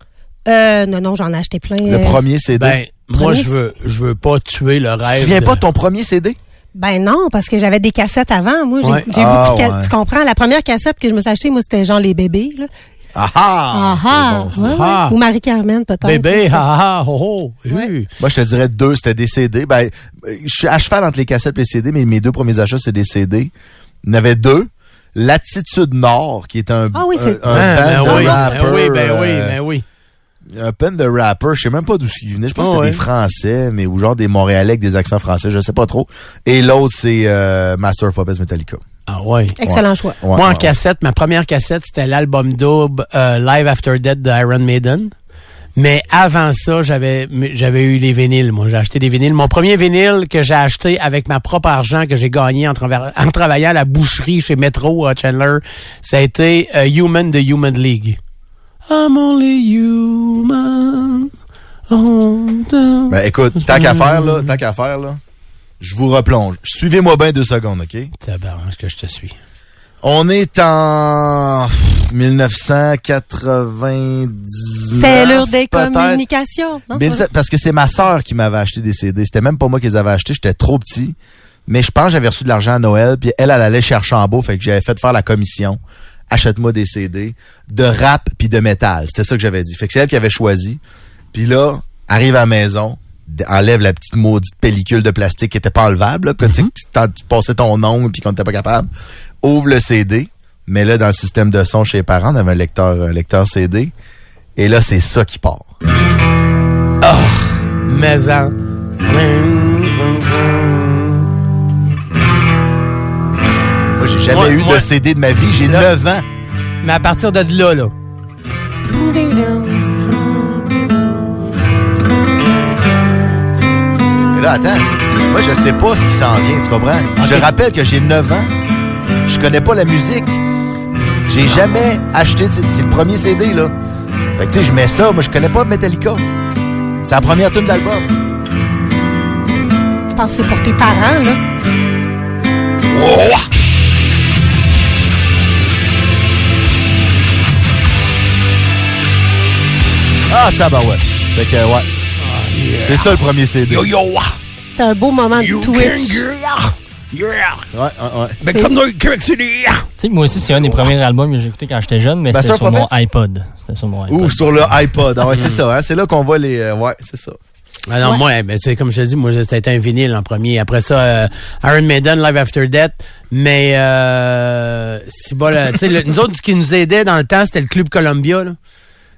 Euh, non, non, j'en ai acheté plein. Le premier CD. Ben, moi, Premier- je veux, je veux pas tuer le tu rêve. souviens de- pas de ton premier CD? Ben non, parce que j'avais des cassettes avant. Moi, j'ai Ouais. j'ai eu Ah, beaucoup de ca- ouais. Tu comprends? La première cassette que je me suis achetée, moi, c'était genre les bébés. Là. Ah ah! ah, c'est bon, ça. ouais, Ah. Ou Marie-Carmen, peut-être. Bébé, ha ha, ho ho. Oui. Moi, je te dirais deux, c'était des CD. Ben, je suis à cheval entre les cassettes et les CD, mais mes deux premiers achats, c'est des CD. Il y en avait deux. L'attitude Nord, qui est un, Ah oui, c'est- un, un Ah, band ben de oui, ben oui, ben oui, euh, ben oui. un band de rappers, je sais même pas d'où ils venaient. Je pense Ah que c'était ouais. des Français, mais ou genre des Montréalais avec des accents français, je sais pas trop. Et l'autre, c'est euh, Master of Puppets Metallica. Ah ouais. Excellent choix. Ouais, Moi, en ouais. cassette, ma première cassette, c'était l'album double euh, Live After Death de Iron Maiden. Mais avant ça, j'avais j'avais eu les vinyles. Moi, j'ai acheté des vinyles. Mon premier vinyle que j'ai acheté avec ma propre argent que j'ai gagné en, en travaillant à la boucherie chez Metro à Chandler, ça a été euh, Human de Human League. I'm only human. Oh, Ben, écoute, tant qu'à faire, là, tant qu'à faire, là, je vous replonge. Suivez-moi bien deux secondes, OK? Tabarnak, que je te suis. On est en 1999. C'est l'heure des communications. non? Parce que c'est ma sœur qui m'avait acheté des CD. C'était même pas moi qui les avais achetés. J'étais trop petit. Mais je pense que j'avais reçu de l'argent à Noël. Puis elle, elle allait chercher en beau. Fait que j'avais fait faire la commission. Achète-moi des CD de rap puis de métal. C'était ça que j'avais dit. Fait que c'est elle qui avait choisi. Puis là, arrive à la maison, enlève la petite maudite pellicule de plastique qui était pas enlevable. Là, que t'en- tu passais ton ongle puis qu'on n'était pas capable. Ouvre le CD. Mais là, dans le système de son chez les parents, on avait un lecteur, un lecteur CD. Et là, c'est ça qui part. Maison. Moi, j'ai jamais Moi- eu moi- de CD de ma vie. J'ai Là- 9 ans. Mais à partir de là, là. Mais là, attends. Moi, je sais pas ce qui s'en vient, tu comprends? Je rappelle que j'ai 9 ans. Je connais pas la musique. J'ai jamais acheté, c'est le premier CD, là. Fait que, tu sais, je mets ça. Moi, je connais pas Metallica. C'est la première tune d'album. Tu penses que c'est pour tes parents, là? Ah, tabarouette. Fait que, ouais. C'est ça le premier CD. Yo, yo, C'était un beau moment de Twitch. Ouais, ouais, ouais. Noise, Québec City. Tu sais, moi aussi, c'est un des premiers albums que j'ai écouté quand j'étais jeune, mais Ben, c'était ça, sur mon iPod. C'était sur mon iPod. Ou sur le iPod. Ah ouais, c'est ça, hein. C'est là qu'on voit les. euh, ouais, c'est ça. Ah non, moi, ben, c'est comme je te dis, moi, c'était un vinyle en premier. Après ça, euh, Iron Maiden, Live After Death. Mais, euh, c'est bon, là, tu sais, le- nous autres, ce qui nous aidait dans le temps, c'était le Club Columbia, là.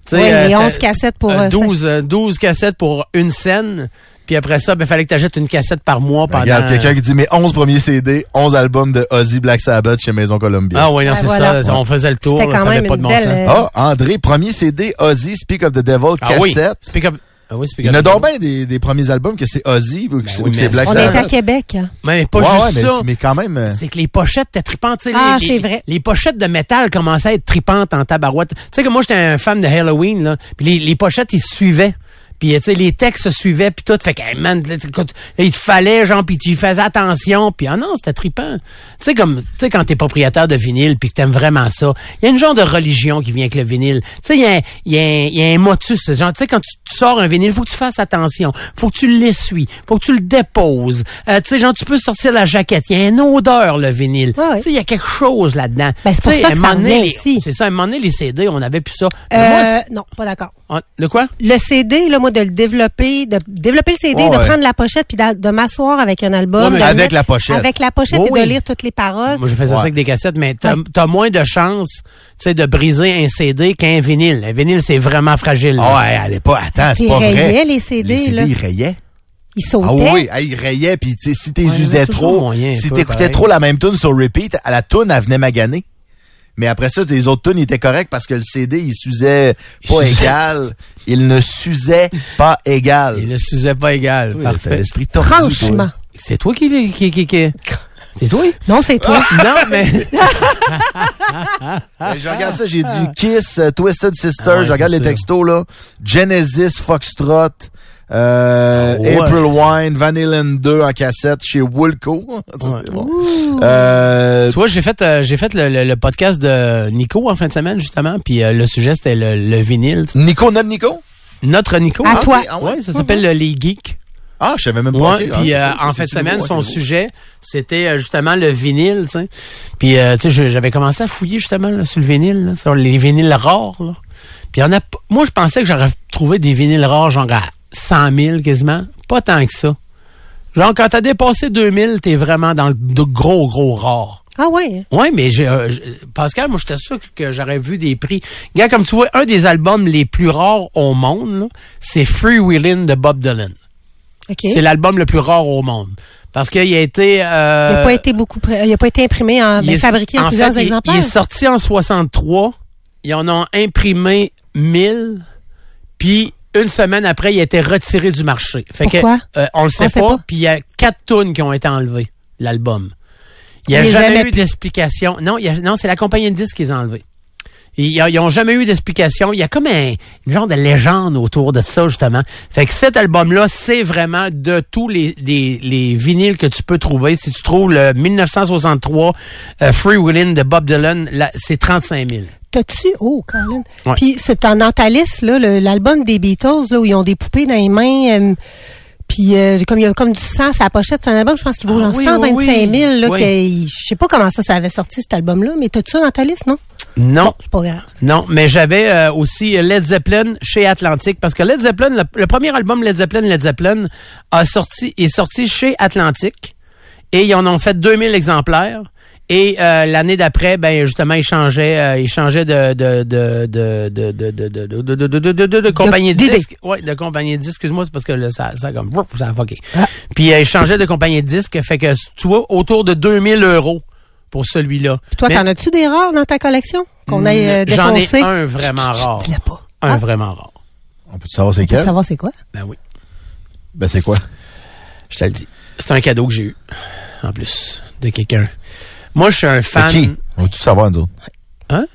Tu sais, Oui, euh, les 11 c'était, cassettes pour... euh, euh, 12, euh, 12 cassettes pour une scène. Puis après ça, ben, fallait que tu achètes une cassette par mois pendant... Regarde, quelqu'un qui dit mes 11 premiers CD, 11 albums de Ozzy Black Sabbath chez Maison Columbia. Ah oui, non, Ah, c'est voilà. ça. On faisait le tour. C'était là, quand ça avait même pas une de bon belle, sens. euh, Ah, André, premier CD, Ozzy, Speak of the Devil, Ah oui. cassette. Speak up. Ah oui, speak Il y en a donc bien des, des premiers albums que c'est Ozzy ou que c'est- oui, que c'est mais Black On Sabbath. était à Québec. hein. Mais pas Ouais, juste ouais, mais, ça. mais quand même. euh, C'est que les pochettes étaient tripantes. tu sais, Ah, les, c'est vrai. Les pochettes de métal commençaient à être tripantes en tabarouette. Tu sais que moi, j'étais un fan de Halloween, là. Puis les, les pochettes, ils se suivaient. Puis, tu sais, les textes se suivaient, puis tout. Fait que, hey, man, écoute, il te fallait, genre, puis tu faisais attention. Puis, ah non, c'était trippant. Tu sais, comme, tu sais, quand t'es propriétaire de vinyle, puis que t'aimes vraiment ça, il y a une genre de religion qui vient avec le vinyle. Tu sais, il y a, un- il y, a y a un motus. Genre, tu sais, quand tu, tu sors un vinyle, faut que tu fasses attention. Faut que tu l'essuies. Faut que tu le déposes. Euh, tu sais, genre, tu peux sortir la jaquette. Il y a une odeur, le vinyle. Ouais, ouais. Tu sais, il y a quelque chose là-dedans. Ben, c'est pour ça que ça. C'est ça, à un moment donné, les CD, on avait plus ça. Moi, Euh, non, pas d'accord. ah, de quoi? Le CD, là, moi, de le développer, de développer le CD, Ouais, de ouais. prendre la pochette, puis de, de m'asseoir avec un album. Ouais, avec mettre- la pochette. Avec la pochette Oh et oui. de lire toutes les paroles. Moi, je fais ça avec des cassettes, mais t'as as moins de chances, tu sais, de briser un CD qu'un vinyle. Un vinyle, c'est vraiment fragile. là. Ah ouais, elle est pas. Attends, c'est pas vrai. rayaient les CD, Les CD, là. ils rayaient. Ils sautaient. Ah oui, Ah, ils rayaient, puis tu sais, si t'es Ouais, il usais trop, moyen, si t'écoutais trop la même tune sur repeat, à la tune, elle venait maganer. Mais après ça, les autres tunes étaient corrects parce que le CD, il s'usait pas égal. Il ne s'usait pas égal. Il ne s'usait pas égal. Parfait. l'esprit tordu, Franchement. C'est toi qui, qui, qui, qui- C'est toi? Non, c'est toi. non, mais. Je regarde ça, j'ai du Kiss, euh, Twisted Sister, Ah ouais, je regarde les textos, là. Genesis, Foxtrot, euh, Ah ouais. April Wine, Vanilla 2 en cassette chez Woolco. Ça, c'est Ouais. bon. Euh, Tu vois, j'ai fait, euh, j'ai fait le, le- le podcast de Nico en fin de semaine, justement, puis euh, le sujet, c'était le, le vinyle. Nico, notre Nico? Notre Nico. À hein? toi. Ah ouais? Ouais, ça s'appelle euh, Les Geeks. Ah, je savais même pas. Ouais, ah, puis euh, cool, en fin de semaine, son sujet, c'était euh, justement le vinyle, tu sais. Puis, euh, tu sais, je- j'avais commencé à fouiller justement là, sur le vinyle, là, sur les vinyles rares. Là. Puis, il y en a, p- moi, je pensais que j'aurais trouvé des vinyles rares, genre à 100 000 quasiment. Pas tant que ça. Genre, quand t'as dépassé 2000, t'es vraiment dans le de gros, gros rare. Ah ouais. Oui, mais j'ai, euh, Pascal, moi, j'étais sûr que j'aurais vu des prix. Gars, comme tu vois, un des albums les plus rares au monde, là, c'est Free Willin' de Bob Dylan. C'est l'album le plus rare au monde. Parce qu'il a été... euh, Il n'a pas été beaucoup, il a pas été imprimé en, ben, est- fabriqué en, en plusieurs fait, il- exemplaires. Il, est sorti en 63. Ils en ont imprimé 1000. Puis, une semaine après, il a été retiré du marché. Fait Pourquoi? que, euh, on le sait On pas. pas. Puis, il y a quatre tunes qui ont été enlevées, l'album. Il n'y a jamais eu d'explication. Non, il y a- non c'est la compagnie de disques qui les a enlevés. Ils ils ont jamais eu d'explication. Il y a comme un une genre de légende autour de ça, justement. Fait que cet album-là, c'est vraiment de tous les, les, les vinyles que tu peux trouver. Si tu trouves le 1963 euh, Free Willin' de Bob Dylan, c'est 35 000. T'as-tu? Oh, Colin. Ouais. Puis c'est en- là, le- l'album des Beatles, là, où ils ont des poupées dans les mains. euh, puis euh, comme il y a comme du sang la pochette, c'est un album, je pense qu'il vaut Ah genre oui, 125 oui, 000. Là, oui. que- je sais pas comment ça, ça avait sorti cet album-là, mais t'as-tu ça dans ta liste, non? Non. Bon, c'est pas grave. Non, mais j'avais euh, aussi Led Zeppelin chez Atlantic parce que Led Zeppelin, le, le premier album Led Zeppelin, Led Zeppelin, a sorti, est sorti chez Atlantic et ils en ont fait 2000 exemplaires. Et euh, l'année d'après, ben justement, ils changeaient, euh, ils changeaient de de de de de de de de de de de de de de de compagnie de d'idée. disques. Ouais, de compagnie de disques. Excuse-moi, c'est parce que là, ça ça a comme ça a fucké. Puis euh, ils changeaient de compagnie de disques, fait que tu vois autour de 2000 euros pour celui-là. Puis toi, t'en as-tu des rares dans ta collection? Qu'on ait euh, J'en ai un vraiment rare. Un Ah, vraiment rare. On peut savoir c'est quel? savoir c'est quoi? Ben oui. Ben, c'est quoi? Je te le dis. C'est un cadeau que j'ai eu. En plus, de quelqu'un. Moi, je suis un fan. Qui? On veut tout savoir, nous autres? Hein?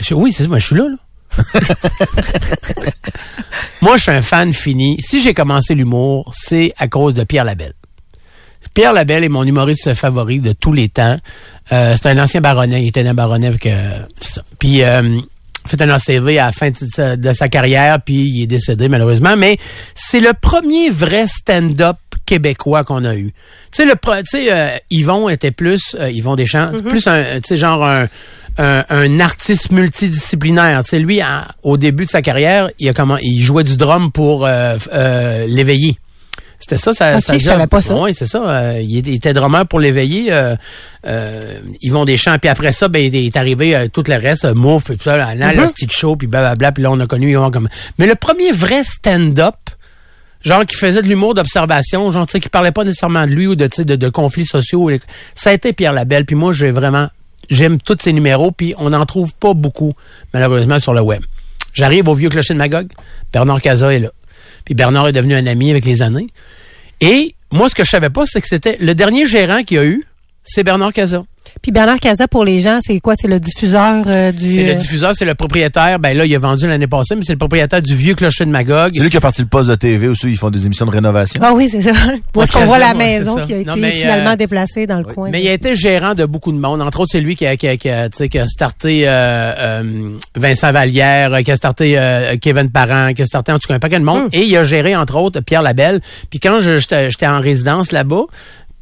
Je- oui, c'est ça, moi, je suis là, là. Moi, je suis un fan fini. Si j'ai commencé l'humour, c'est à cause de Pierre Labelle. Pierre Labelle est mon humoriste favori de tous les temps. Euh, c'est un ancien baronnet. Il était un baronnet avec... euh, ça. Puis, euh, fait un ACV à la fin de sa, de sa carrière, puis il est décédé malheureusement. Mais c'est le premier vrai stand-up québécois qu'on a eu. Tu sais, le tu sais, euh, Yvon était plus, euh, Yvon Deschamps, plus un, tu sais, genre un, un, un artiste multidisciplinaire. Tu sais, lui, au début de sa carrière, il a comment, il jouait du drum pour euh, euh, l'éveiller. C'était ça, ça, sa je savais pas ça. Oui, c'est ça. il, était, drummer pour l'éveiller. Euh, euh, Yvon Deschamps. Puis après ça, ben, il est arrivé euh, tout le reste, euh, Mouf, puis tout ça, là, Mm-hmm. le style show, puis blablabla. Puis là, on a connu Yvon comme... Mais le premier vrai stand-up, genre qui faisait de l'humour d'observation, genre tu sais qui parlait pas nécessairement de lui ou de tu sais, de, de conflits sociaux, ça a été Pierre Labelle. Puis moi, j'ai vraiment j'aime tous ses numéros, puis on n'en trouve pas beaucoup malheureusement sur le web. J'arrive au vieux clocher de Magog, Bernard Caza est là. Puis Bernard est devenu un ami avec les années. Et moi, ce que je savais pas, c'est que c'était le dernier gérant qu'il y a eu, c'est Bernard Caza. Puis Bernard Casa, pour les gens, c'est quoi? C'est le diffuseur euh, du... C'est le euh, diffuseur, c'est le propriétaire. Ben là, il a vendu l'année passée, mais c'est le propriétaire du vieux clocher de Magog. C'est lui qui a parti le poste de TV aussi, ils font des émissions de rénovation. Ah oui, c'est ça. Où est-ce qu'on voit la maison qui a été Non, mais, finalement euh, déplacée dans le coin? Mais il a été gérant de beaucoup de monde. Entre autres, c'est lui qui a, qui a, qui a, tu sais, qui a starté euh, euh, Vincent Vallière, euh, qui a starté euh, Kevin Parent, qui a starté en tout cas un paquet de monde. Et il a géré, entre autres, Pierre Labelle. Puis quand j'étais en résidence là-bas,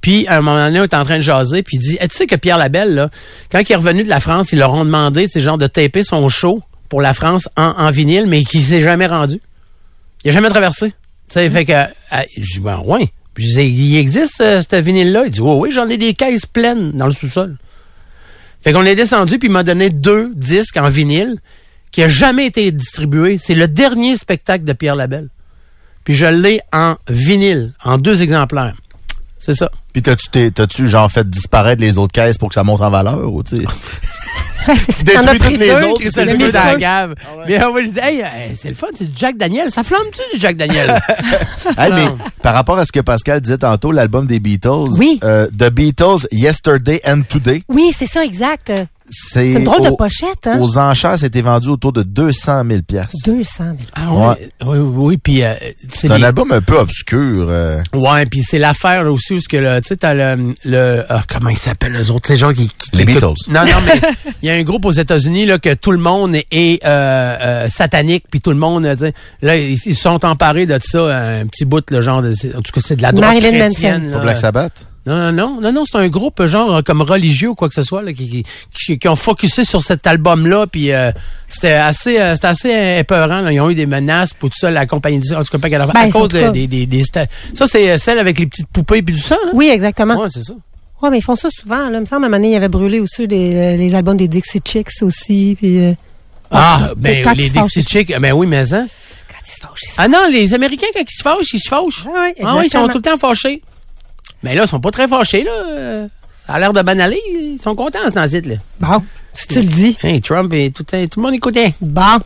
puis à un moment donné, on était en train de jaser, puis il dit, Eh, tu sais que Pierre Labelle, quand il est revenu de la France, ils leur ont demandé, sais, genre de taper son show pour la France en, vinyle, mais qu'il s'est jamais rendu. Il a jamais traversé. Tu fait que, euh, je dis, ben, ouais. Puis il existe, euh, ce vinyle-là? Il dit, oh, oui, j'en ai des caisses pleines dans le sous-sol. Fait qu'on est descendu, puis il m'a donné deux disques en vinyle qui a jamais été distribué. C'est le dernier spectacle de Pierre Labelle. Puis je l'ai en vinyle, en deux exemplaires. C'est ça. Puis t'as-tu, t'es- t'as-tu genre fait disparaître les autres caisses pour que ça monte en valeur ou tu sais? Tu détruis pris toutes les deux, autres. C'est le feu dans la feu. cave. Mais on va lui dire, hey, hey, c'est le fun, c'est du Jack Daniel. Ça flamme-tu du Jack Daniel? Hey, mais par rapport à ce que Pascal disait tantôt, l'album des Beatles, Oui. euh, The Beatles, Yesterday and Today, Oui, c'est ça, exact. C'est une drôle de au- pochette, hein? Aux enchères, c'était vendu autour de 200 000 piastres. 200 000. Ah ouais. Oui, oui, oui. Puis euh, c'est C'est un album un peu obscur. euh. Ouais, puis c'est l'affaire là, aussi où ce que le, tu sais, t'as le, le ah, comment ils s'appellent les autres, les gens qui, qui- qui Les Beatles. Non, non, mais il y a un groupe aux États-Unis là que tout le monde est euh, euh, satanique, puis tout le monde, euh, là ils sont emparés de ça, un petit bout le genre de, en tout cas c'est de la droite Marilyn chrétienne. Manson. là. Pas Black Sabbath? Non, non, non, non, c'est un groupe genre euh, comme religieux ou quoi que ce soit là, qui, qui, qui, ont focusé sur cet album-là, puis euh, c'était assez, euh, c'était assez épeurant. Là. Ils ont eu des menaces pour tout ça, la compagnie en tout cas pas qu'elle a- Ben, à cause de- des, des, des Ça c'est celle avec les petites poupées puis du sang. Là? Oui, exactement. Ouais, c'est ça. Ouais, mais ils font ça souvent. Là. Il me semble, à un moment donné, il avait brûlé aussi des, les albums des Dixie Chicks aussi. Puis, euh, Ah, ben les ils Dixie Chicks, ben oui, mais hein? Quand ils se fâchent, ils se Ah non, les Américains quand ils se fâchent, ils se fâchent. Ah oui, Ah oui, ils sont tout le temps fâchés. Mais là, ils sont pas très fâchés là. Ça a l'air de banaler. Ils sont contents ce transit là. Bon, si tu le dis. Hey, Trump et tout, tout le monde écoutait. Bon.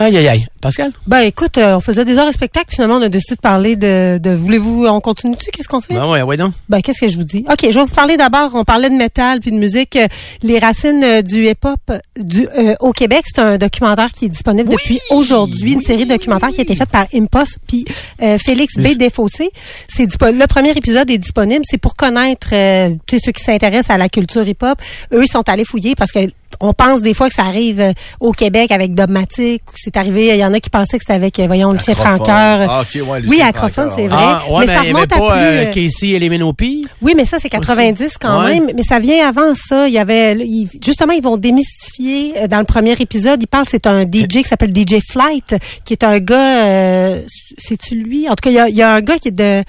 Aïe aïe aïe. Pascal? Ben écoute, euh, on faisait des heures de spectacle, finalement on a décidé de parler de, de voulez-vous on continue dessus qu'est-ce qu'on fait? Ben ouais, ouais donc. Ben qu'est-ce que je vous dis? OK, je vais vous parler d'abord, on parlait de métal puis de musique, euh, les racines euh, du hip-hop du euh, au Québec, c'est un documentaire qui est disponible depuis aujourd'hui, une série de documentaires qui a été faite par Impost puis euh, Félix B Desfossés. C'est le premier épisode est disponible, c'est pour connaître euh, tu sais, ceux qui s'intéressent à la culture hip-hop. Eux ils sont allés fouiller parce que on pense des fois que ça arrive euh, au Québec avec Dogmatic, ou c'est arrivé, il y en a qui pensaient que c'était avec, euh, voyons, Lucien. Franqueur. Ah, ouais, oui, Acrophone, c'est vrai. Ah, ouais, mais, mais ça remonte à pas plus... euh, euh, Casey et les Ménopies. oui, mais ça, c'est 90 quand Ouais. même. Mais ça vient avant ça. Il y avait, il- justement, ils vont démystifier dans le premier épisode. Ils parlent, c'est un DJ qui s'appelle DJ Flight, qui est un gars, euh, c'est-tu lui? En tout cas, il y a, il y a un gars qui est de,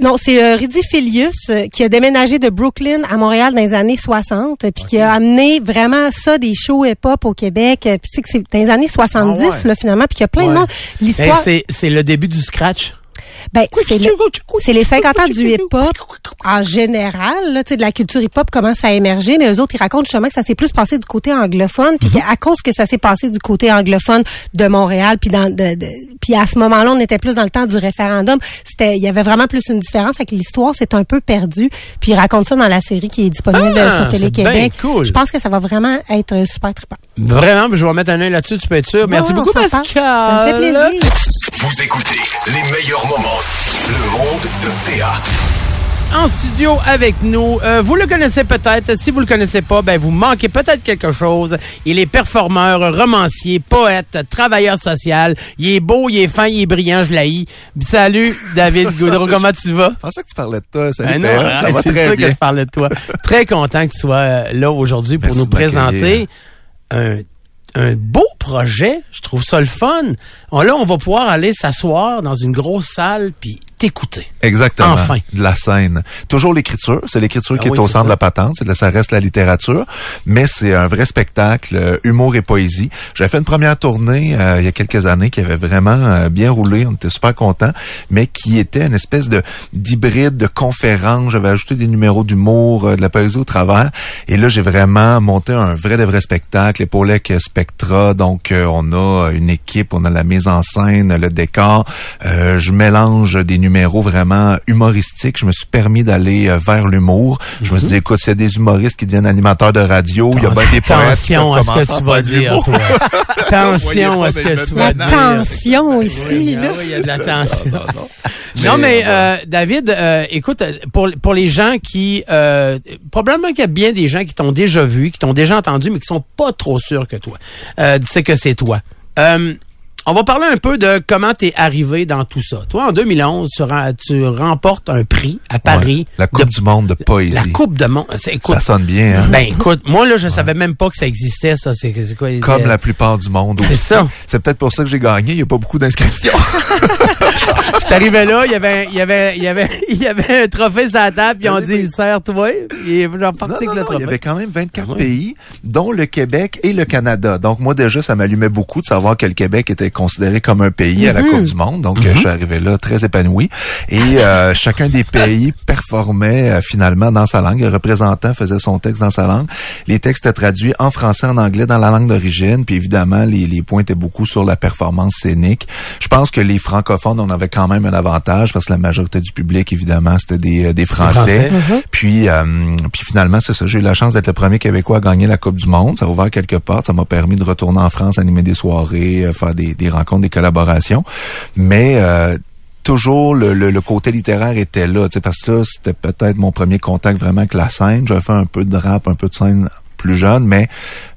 non, c'est euh, Rudy Filius euh, qui a déménagé de Brooklyn à Montréal dans les années 60 euh, puis qui a amené vraiment ça des shows hip-hop au Québec. euh, Puis tu sais que c'est dans les années 70 Ah ouais. là finalement puis qu'il y a plein de monde Ben, l'histoire c'est, c'est le début du scratch. Ben, c'est le- c'est les 50 ans du hip-hop en général, là, tu sais, de la culture hip-hop commence à émerger, mais eux autres, ils racontent justement que ça s'est plus passé du côté anglophone, puis qu'à cause que ça s'est passé du côté anglophone de Montréal, puis dans, de, de- puis à ce moment-là, on était plus dans le temps du référendum. C'était, il y avait vraiment plus une différence avec l'histoire, c'est un peu perdu. Puis ils racontent ça dans la série qui est disponible Ah, sur Télé-Québec. cool. Je pense que ça va vraiment être super trippant. Vraiment, je vais mettre un œil là-dessus, tu peux être sûr. Merci Ouais, beaucoup. Pascal. Ça me fait plaisir. Vous écoutez les meilleurs moments. Le monde de PA. En studio avec nous, euh, vous le connaissez peut-être. Si vous le connaissez pas, ben vous manquez peut-être quelque chose. Il est performeur, romancier, poète, travailleur social. Il est beau, il est fin, il est brillant, je l'haïs. Salut, David Goudreau, comment tu vas? Je pensais que tu parlais de toi. Salut, Ben non, PA. ça va c'est très sûr bien. que je parle de toi. Très content que tu sois euh, là aujourd'hui pour Merci nous présenter un, un beau projet. Je trouve ça le fun. Là, on va pouvoir aller s'asseoir dans une grosse salle puis t'écouter. Exactement. Enfin. De la scène. Toujours l'écriture. C'est l'écriture Ah qui oui, est au centre de la patente. De- ça reste la littérature. Mais c'est un vrai spectacle, euh, humour et poésie. J'avais fait une première tournée euh, il y a quelques années qui avait vraiment euh, bien roulé. On était super contents. Mais qui était une espèce de d'hybride, de conférence. J'avais ajouté des numéros d'humour, euh, de la poésie au travers. Et là, j'ai vraiment monté un vrai de vrai spectacle. Euh, Spectra. Donc, euh, on a une équipe, on a la mise en scène, le décor. Euh, je mélange des numéros vraiment humoristiques. Je me suis permis d'aller euh, vers l'humour. Je me suis dit, écoute, s'il y a des humoristes qui deviennent animateurs de radio, il y a bien des Attention à ce que tu vas dire, toi. Attention à ce que tu vas La dire. tension ici, là. oui, il y a de la tension. Non, mais euh, David, euh, écoute, euh, pour, pour les gens qui... Euh, probablement qu'il y a bien des gens qui t'ont déjà vu, qui t'ont déjà entendu, mais qui sont pas trop sûrs que toi. Euh, c'est que c'est toi. Euh, on va parler un peu de comment tu es arrivé dans tout ça. Toi, en 2011, tu, remportes un prix à Paris. Ouais, la Coupe de- du monde de poésie. La Coupe de monde. Écoute, Ça sonne bien, hein? ben écoute, moi là, je savais même pas que ça existait, ça. C'est quoi? Comme euh, la plupart du monde C'est ça. C'est peut-être pour ça que j'ai gagné. Il n'y a pas beaucoup d'inscriptions. Je arrivé là, il y avait, il y avait, il y avait, il y avait un trophée sur la table, puis ont dit, serre-toi. Et j'en parti avec le non, il y trophée. avait quand même 24 Ah ouais. pays, dont le Québec et le Canada. Donc moi déjà, ça m'allumait beaucoup de savoir que le Québec était considéré comme un pays à la Coupe du Monde. Donc euh, je suis arrivé là très épanoui. Et euh, chacun des pays performait euh, finalement dans sa langue. Le représentant faisait son texte dans sa langue. Les textes étaient traduits en français, en anglais, dans la langue d'origine. Puis évidemment, les, les points étaient beaucoup sur la performance scénique. Je pense que les francophones, on avait quand même un avantage parce que la majorité du public, évidemment, c'était des, euh, des Français. Français. Puis, euh, puis finalement, c'est ça. J'ai eu la chance d'être le premier Québécois à gagner la Coupe du Monde. Ça a ouvert quelques portes. Ça m'a permis de retourner en France, animer des soirées, euh, faire des, des rencontres, des collaborations. Mais euh, toujours le, le, le côté littéraire était là, parce que c'était peut-être mon premier contact vraiment avec la scène. J'avais fait un peu de rap, un peu de scène plus jeune, mais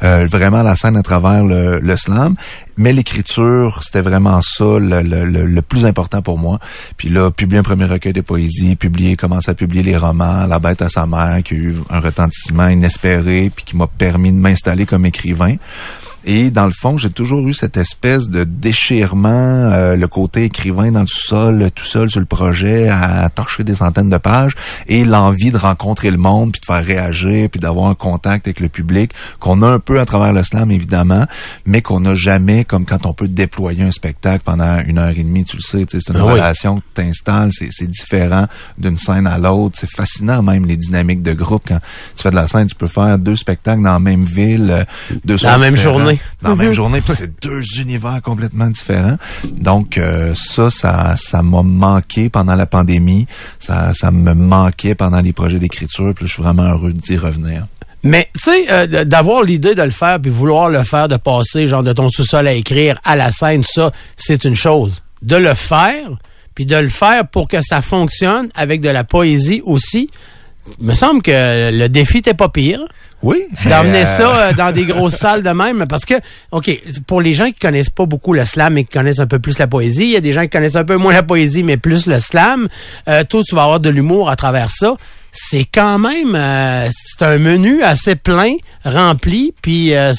euh, vraiment la scène à travers le, le slam. Mais l'écriture, c'était vraiment ça le, le, le, le plus important pour moi. Puis là, publier un premier recueil de poésie, publier, commencer à publier les romans, La bête à sa mère, qui a eu un retentissement inespéré, puis qui m'a permis de m'installer comme écrivain. Et dans le fond, j'ai toujours eu cette espèce de déchirement, euh, le côté écrivain dans le sol, tout seul sur le projet, à torcher des centaines de pages, et l'envie de rencontrer le monde, puis de faire réagir, puis d'avoir un contact avec le public, qu'on a un peu à travers le slam, évidemment, mais qu'on n'a jamais, comme quand on peut déployer un spectacle pendant une heure et demie, tu le sais, c'est une Ah oui. relation que tu installes, c'est différent d'une scène à l'autre. C'est fascinant même les dynamiques de groupe. Quand tu fais de la scène, tu peux faire deux spectacles dans la même ville, euh, deux la même différents. Journée. Dans la même journée, puis c'est deux univers complètement différents. Donc euh, ça, ça, ça m'a manqué pendant la pandémie. Ça, ça me manquait pendant les projets d'écriture. Puis je suis vraiment heureux d'y revenir. Mais, tu sais, euh, d'avoir l'idée de le faire, puis vouloir le faire, de passer, genre, de ton sous-sol à écrire à la scène, ça, c'est une chose. De le faire, puis de le faire pour que ça fonctionne avec de la poésie aussi, me semble que le défi n'était pas pire. Oui. D'emmener Euh, ça euh, dans des grosses salles de même, parce que, OK, pour les gens qui connaissent pas beaucoup le slam et qui connaissent un peu plus la poésie, il y a des gens qui connaissent un peu moins la poésie, mais plus le slam. Euh, toi, tu vas avoir de l'humour à travers ça. C'est quand même, euh, c'est un menu assez plein, rempli, puis euh,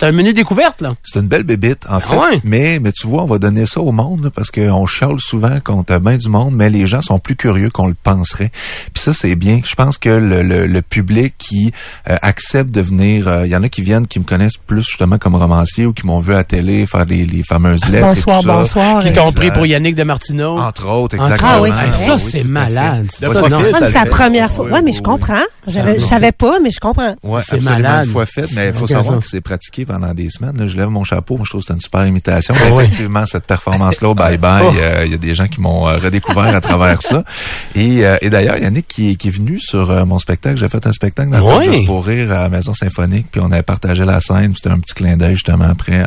c'est un menu découverte, là? C'est une belle bébite, en fait. Ah ouais? Mais, mais tu vois, on va donner ça au monde, là, parce qu'on chiale souvent contre bien du monde, mais les gens sont plus curieux qu'on le penserait. Puis ça, c'est bien. Je pense que le, le, le public qui euh, accepte de venir, euh, il y en a qui viennent, qui me connaissent plus justement comme romancier ou qui m'ont vu à télé faire les, les fameuses lettres Bonsoir, et tout ça. bonsoir. Qui t'ont pris pour Yannick de Martineau. Entre autres, exactement. Ah oui, ça, vrai. c'est fait. malade. C'est la fait. première fois. Oui, Ouais, mais oui, je comprends. J'avais- Je savais pas, mais je comprends. Ouais, C'est malade. une fois fait, mais il faut savoir que c'est pratiqué pendant des semaines. là. je lève mon chapeau, moi je trouve que c'est une super imitation. Ah oui. effectivement, cette performance-là, bye bye, Oh. euh, il y a des gens qui m'ont euh, redécouvert à travers ça. Et, euh, et d'ailleurs, Yannick qui, est- qui est venu sur euh, mon spectacle, j'ai fait un spectacle dans Oui. juste pour rire à la Maison Symphonique, puis on avait partagé la scène, c'était un petit clin d'œil justement après